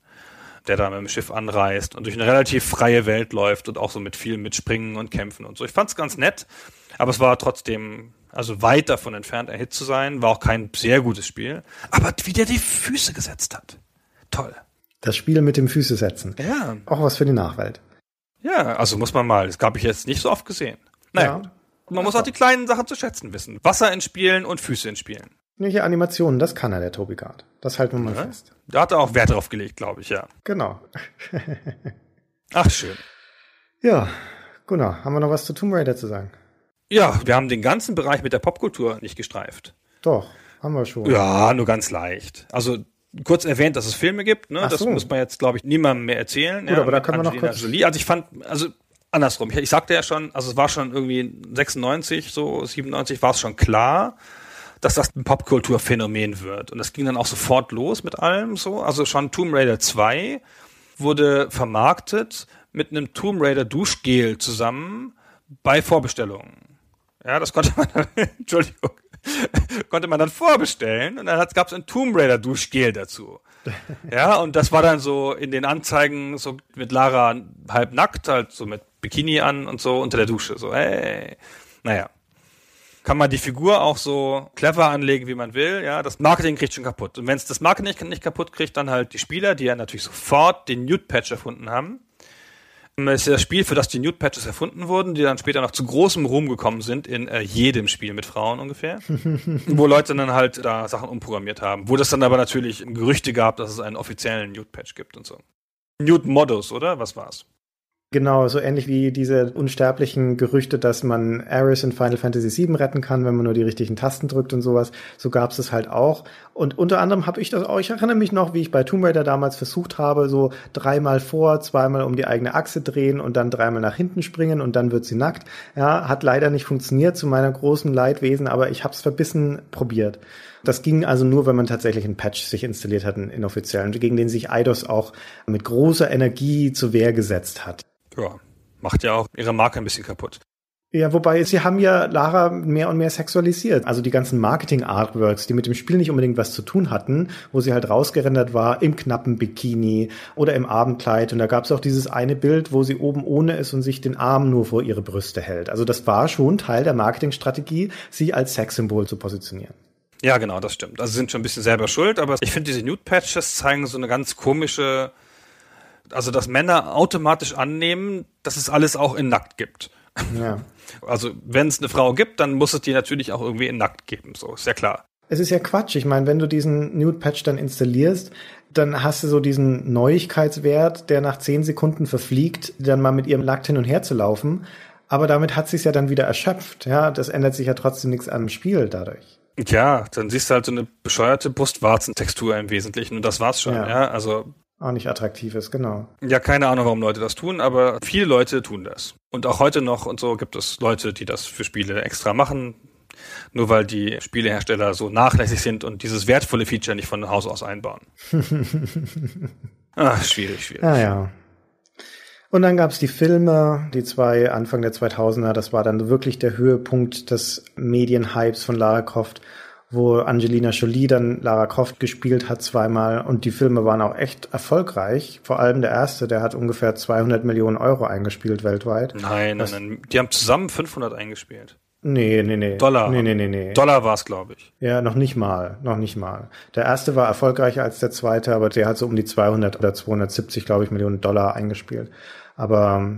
der da mit dem Schiff anreist und durch eine relativ freie Welt läuft und auch so mit viel mit Springen und Kämpfen und so. Ich fand's ganz nett, aber es war trotzdem also weit davon entfernt, ein Hit zu sein. War auch kein sehr gutes Spiel. Aber wie der die Füße gesetzt hat. Toll. Das Spiel mit dem Füße setzen. Ja. Auch was für die Nachwelt. Ja, also muss man mal. Das habe ich jetzt nicht so oft gesehen. Naja. Ja. Man muss auch die kleinen Sachen zu schätzen wissen. Wasser in Spielen und Füße in Spielen. Welche Animationen, das kann er, der Toby Gard. Das halten wir mal ja. fest. Da hat er auch Wert drauf gelegt, glaube ich, ja. Genau. Ach, schön. Ja, Gunnar, haben wir noch was zu Tomb Raider zu sagen? Ja, wir haben den ganzen Bereich mit der Popkultur nicht gestreift. Doch, haben wir schon. Ja, nur ganz leicht. Also kurz erwähnt, dass es Filme gibt, ne? das so. muss man jetzt, glaube ich, niemandem mehr erzählen. Gut, ja, aber da können wir noch kurz... Jolie. Also ich fand, also andersrum, ich, ich sagte ja schon, also es war schon irgendwie 96, so 97 war es schon klar, dass das ein Popkulturphänomen wird. Und das ging dann auch sofort los mit allem so. Also schon Tomb Raider 2 wurde vermarktet mit einem Tomb Raider Duschgel zusammen bei Vorbestellungen. Ja, das konnte man, Entschuldigung, konnte man dann vorbestellen und dann gab es ein Tomb Raider Duschgel dazu. Ja, und das war dann so in den Anzeigen so mit Lara halb nackt, halt so mit Bikini an und so unter der Dusche. So, hey. Naja. Kann man die Figur auch so clever anlegen, wie man will. Ja, das Marketing kriegt schon kaputt. Und wenn es das Marketing nicht kaputt kriegt, dann halt die Spieler, die ja natürlich sofort den Nude-Patch erfunden haben es ist das Spiel, für das die Nude Patches erfunden wurden, die dann später noch zu großem Ruhm gekommen sind in äh, jedem Spiel mit Frauen ungefähr. wo Leute dann halt da Sachen umprogrammiert haben. Wo das dann aber natürlich Gerüchte gab, dass es einen offiziellen Nude Patch gibt und so. Nude Modus, oder? Was war's? Genau, so ähnlich wie diese unsterblichen Gerüchte, dass man Ares in Final Fantasy VII retten kann, wenn man nur die richtigen Tasten drückt und sowas. So gab es es halt auch. Und unter anderem habe ich das auch, ich erinnere mich noch, wie ich bei Tomb Raider damals versucht habe, so dreimal vor, zweimal um die eigene Achse drehen und dann dreimal nach hinten springen und dann wird sie nackt. Ja, hat leider nicht funktioniert zu meiner großen Leidwesen, aber ich habe es verbissen probiert. Das ging also nur, wenn man tatsächlich einen Patch sich installiert hat, einen inoffiziellen, gegen den sich Eidos auch mit großer Energie zur Wehr gesetzt hat. Ja, macht ja auch ihre Marke ein bisschen kaputt. Ja, wobei sie haben ja Lara mehr und mehr sexualisiert. Also die ganzen Marketing-Artworks, die mit dem Spiel nicht unbedingt was zu tun hatten, wo sie halt rausgerendert war im knappen Bikini oder im Abendkleid. Und da gab es auch dieses eine Bild, wo sie oben ohne ist und sich den Arm nur vor ihre Brüste hält. Also das war schon Teil der Marketingstrategie, sie als Sexsymbol zu positionieren. Ja, genau, das stimmt. Also sie sind schon ein bisschen selber schuld, aber ich finde, diese Nude-Patches zeigen so eine ganz komische also dass Männer automatisch annehmen, dass es alles auch in nackt gibt. Ja. Also wenn es eine Frau gibt, dann muss es die natürlich auch irgendwie in nackt geben, so ist ja klar. Es ist ja Quatsch. Ich meine, wenn du diesen Nude-Patch dann installierst, dann hast du so diesen Neuigkeitswert, der nach zehn Sekunden verfliegt, dann mal mit ihrem Nackt hin und her zu laufen. Aber damit hat sich ja dann wieder erschöpft. Ja, das ändert sich ja trotzdem nichts am Spiel dadurch. Ja, dann siehst du halt so eine bescheuerte Brustwarzentextur im Wesentlichen und das war's schon. Ja, ja? also auch nicht attraktiv ist, genau. Ja, keine Ahnung, warum Leute das tun, aber viele Leute tun das. Und auch heute noch und so gibt es Leute, die das für Spiele extra machen, nur weil die Spielehersteller so nachlässig sind und dieses wertvolle Feature nicht von Haus aus einbauen. ah, schwierig, schwierig. Ah, ja. Und dann gab's die Filme, die zwei Anfang der 2000er, das war dann wirklich der Höhepunkt des Medienhypes von Lara Croft wo Angelina Jolie dann Lara Croft gespielt hat zweimal und die Filme waren auch echt erfolgreich. Vor allem der erste, der hat ungefähr 200 Millionen Euro eingespielt weltweit. Nein, nein, nein. Die haben zusammen 500 eingespielt. Nee, nee, nee. Dollar. Nee, nee, nee, nee. Dollar war's, glaube ich. Ja, noch nicht mal, noch nicht mal. Der erste war erfolgreicher als der zweite, aber der hat so um die 200 oder 270, glaube ich, Millionen Dollar eingespielt. Aber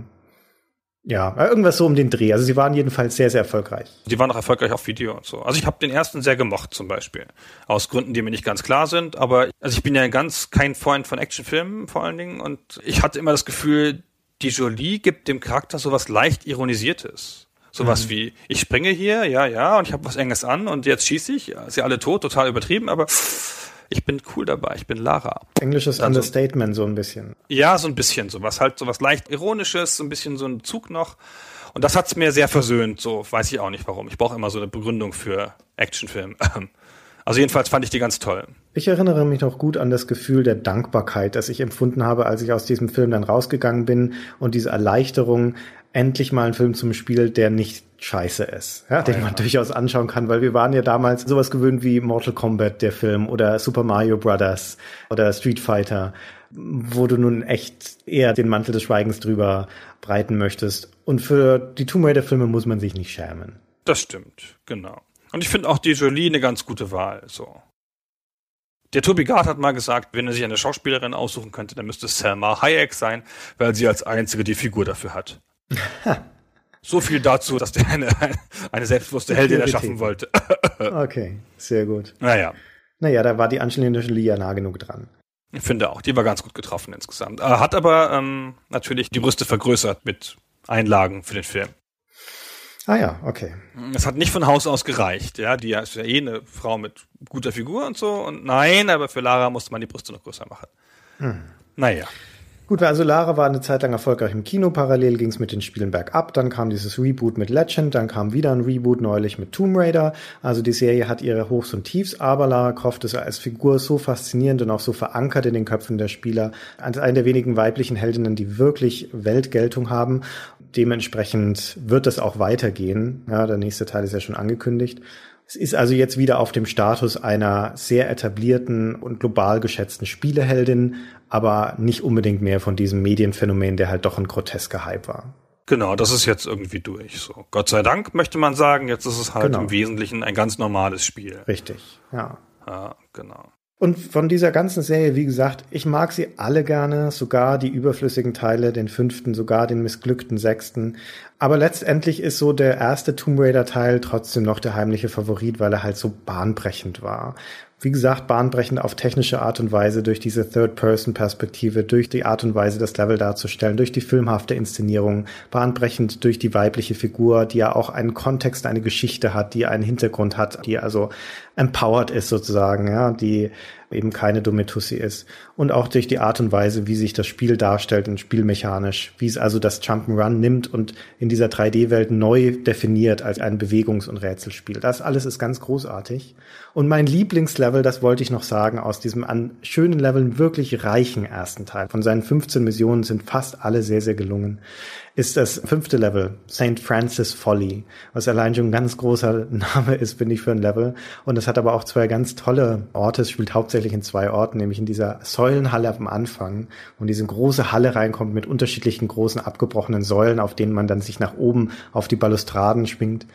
ja, irgendwas so um den Dreh. Also sie waren jedenfalls sehr, sehr erfolgreich. Die waren auch erfolgreich auf Video und so. Also ich habe den ersten sehr gemocht zum Beispiel. Aus Gründen, die mir nicht ganz klar sind. Aber also ich bin ja ganz kein Freund von Actionfilmen vor allen Dingen. Und ich hatte immer das Gefühl, die Jolie gibt dem Charakter sowas leicht Ironisiertes. Sowas mhm. wie, ich springe hier, ja, ja, und ich habe was Enges an und jetzt schieße ich. Ja, sie alle tot, total übertrieben, aber ich bin cool dabei, ich bin Lara. Englisches Dann Understatement so, so ein bisschen. Ja, so ein bisschen, so was halt so was leicht ironisches, so ein bisschen so ein Zug noch. Und das hat's mir sehr versöhnt, so weiß ich auch nicht warum. Ich brauche immer so eine Begründung für Actionfilm. Also jedenfalls fand ich die ganz toll. Ich erinnere mich noch gut an das Gefühl der Dankbarkeit, das ich empfunden habe, als ich aus diesem Film dann rausgegangen bin und diese Erleichterung, endlich mal einen Film zum Spiel, der nicht scheiße ist, ja, den ja. man durchaus anschauen kann, weil wir waren ja damals sowas gewöhnt wie Mortal Kombat, der Film, oder Super Mario Brothers oder Street Fighter, wo du nun echt eher den Mantel des Schweigens drüber breiten möchtest. Und für die Tomb Raider Filme muss man sich nicht schämen. Das stimmt, genau. Und ich finde auch die Jolie eine ganz gute Wahl, so. Der Toby Gard hat mal gesagt, wenn er sich eine Schauspielerin aussuchen könnte, dann müsste es Selma Hayek sein, weil sie als einzige die Figur dafür hat. So viel dazu, dass der eine, eine selbstbewusste Heldin erschaffen wollte. okay, sehr gut. Naja. Naja, da war die Jolie ja nah genug dran. Ich finde auch, die war ganz gut getroffen insgesamt. Äh, hat aber ähm, natürlich die Brüste vergrößert mit Einlagen für den Film. Ah ja, okay. Es hat nicht von Haus aus gereicht, ja. Die ist ja eh eine Frau mit guter Figur und so. Und nein, aber für Lara musste man die Brüste noch größer machen. Hm. Naja. Gut, also Lara war eine Zeit lang erfolgreich im Kino, parallel ging es mit den Spielen bergab, dann kam dieses Reboot mit Legend, dann kam wieder ein Reboot neulich mit Tomb Raider. Also die Serie hat ihre Hochs und Tiefs, aber Lara Croft ist als Figur so faszinierend und auch so verankert in den Köpfen der Spieler, als eine der wenigen weiblichen Heldinnen, die wirklich Weltgeltung haben. Dementsprechend wird es auch weitergehen. Ja, der nächste Teil ist ja schon angekündigt. Es ist also jetzt wieder auf dem Status einer sehr etablierten und global geschätzten Spieleheldin, aber nicht unbedingt mehr von diesem Medienphänomen, der halt doch ein grotesker Hype war. Genau, das ist jetzt irgendwie durch. So, Gott sei Dank möchte man sagen, jetzt ist es halt genau. im Wesentlichen ein ganz normales Spiel. Richtig, ja. Ja, genau. Und von dieser ganzen Serie, wie gesagt, ich mag sie alle gerne, sogar die überflüssigen Teile, den fünften, sogar den missglückten sechsten. Aber letztendlich ist so der erste Tomb Raider Teil trotzdem noch der heimliche Favorit, weil er halt so bahnbrechend war. wie gesagt, bahnbrechend auf technische Art und Weise durch diese Third-Person-Perspektive, durch die Art und Weise, das Level darzustellen, durch die filmhafte Inszenierung, bahnbrechend durch die weibliche Figur, die ja auch einen Kontext, eine Geschichte hat, die einen Hintergrund hat, die also empowered ist sozusagen, ja, die eben keine dumme Tussi ist. Und auch durch die Art und Weise, wie sich das Spiel darstellt und spielmechanisch, wie es also das Jump'n'Run nimmt und in dieser 3D-Welt neu definiert als ein Bewegungs- und Rätselspiel. Das alles ist ganz großartig. Und mein Lieblingslevel, das wollte ich noch sagen, aus diesem an schönen Leveln wirklich reichen ersten Teil. Von seinen 15 Missionen sind fast alle sehr, sehr gelungen ist das fünfte Level, St. Francis Folly, was allein schon ein ganz großer Name ist, finde ich, für ein Level. Und es hat aber auch zwei ganz tolle Orte. Es spielt hauptsächlich in zwei Orten, nämlich in dieser Säulenhalle am Anfang, wo diese große Halle reinkommt mit unterschiedlichen großen abgebrochenen Säulen, auf denen man dann sich nach oben auf die Balustraden schwingt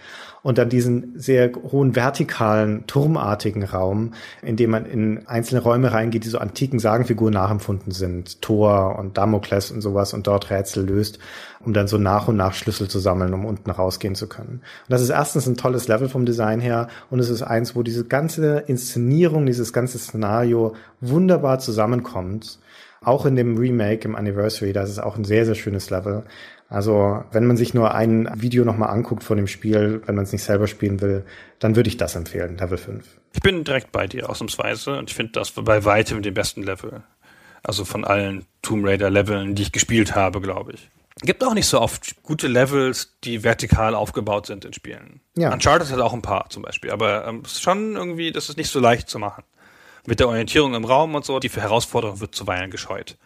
und dann diesen sehr hohen vertikalen, turmartigen Raum, in dem man in einzelne Räume reingeht, die so antiken Sagenfiguren nachempfunden sind. Thor und Damokles und sowas und dort Rätsel löst, um dann so nach und nach Schlüssel zu sammeln, um unten rausgehen zu können. Und das ist erstens ein tolles Level vom Design her und es ist eins, wo diese ganze Inszenierung, dieses ganze Szenario wunderbar zusammenkommt. Auch in dem Remake, im Anniversary, das ist auch ein sehr, sehr schönes Level. Also wenn man sich nur ein Video nochmal anguckt von dem Spiel, wenn man es nicht selber spielen will, dann würde ich das empfehlen, Level 5. Ich bin direkt bei dir, ausnahmsweise. Und ich finde das bei weitem den besten Level. Also von allen Tomb Raider Leveln, die ich gespielt habe, glaube ich. Gibt auch nicht so oft gute Levels, die vertikal aufgebaut sind in Spielen. Ja. Uncharted hat auch ein paar zum Beispiel, aber ähm, es ist schon irgendwie, das ist nicht so leicht zu machen. Mit der Orientierung im Raum und so, die Herausforderung wird zuweilen gescheut.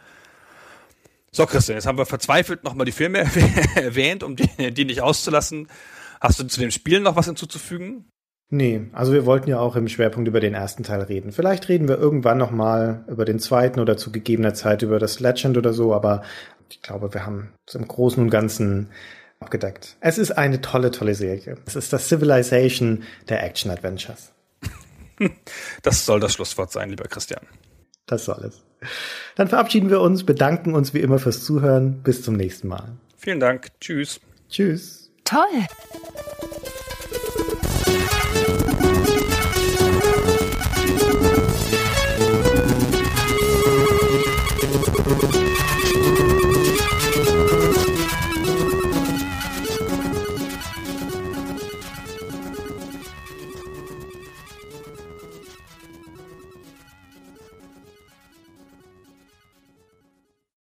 So, Christian, jetzt haben wir verzweifelt nochmal die Filme erwähnt, um die, die nicht auszulassen. Hast du zu dem Spiel noch was hinzuzufügen? Nee, also wir wollten ja auch im Schwerpunkt über den ersten Teil reden. Vielleicht reden wir irgendwann nochmal über den zweiten oder zu gegebener Zeit über das Legend oder so, aber ich glaube, wir haben es im Großen und Ganzen abgedeckt. Es ist eine tolle, tolle Serie. Es ist das Civilization der Action Adventures. Das soll das Schlusswort sein, lieber Christian. Das soll es. Dann verabschieden wir uns, bedanken uns wie immer fürs Zuhören. Bis zum nächsten Mal. Vielen Dank. Tschüss. Tschüss. Toll.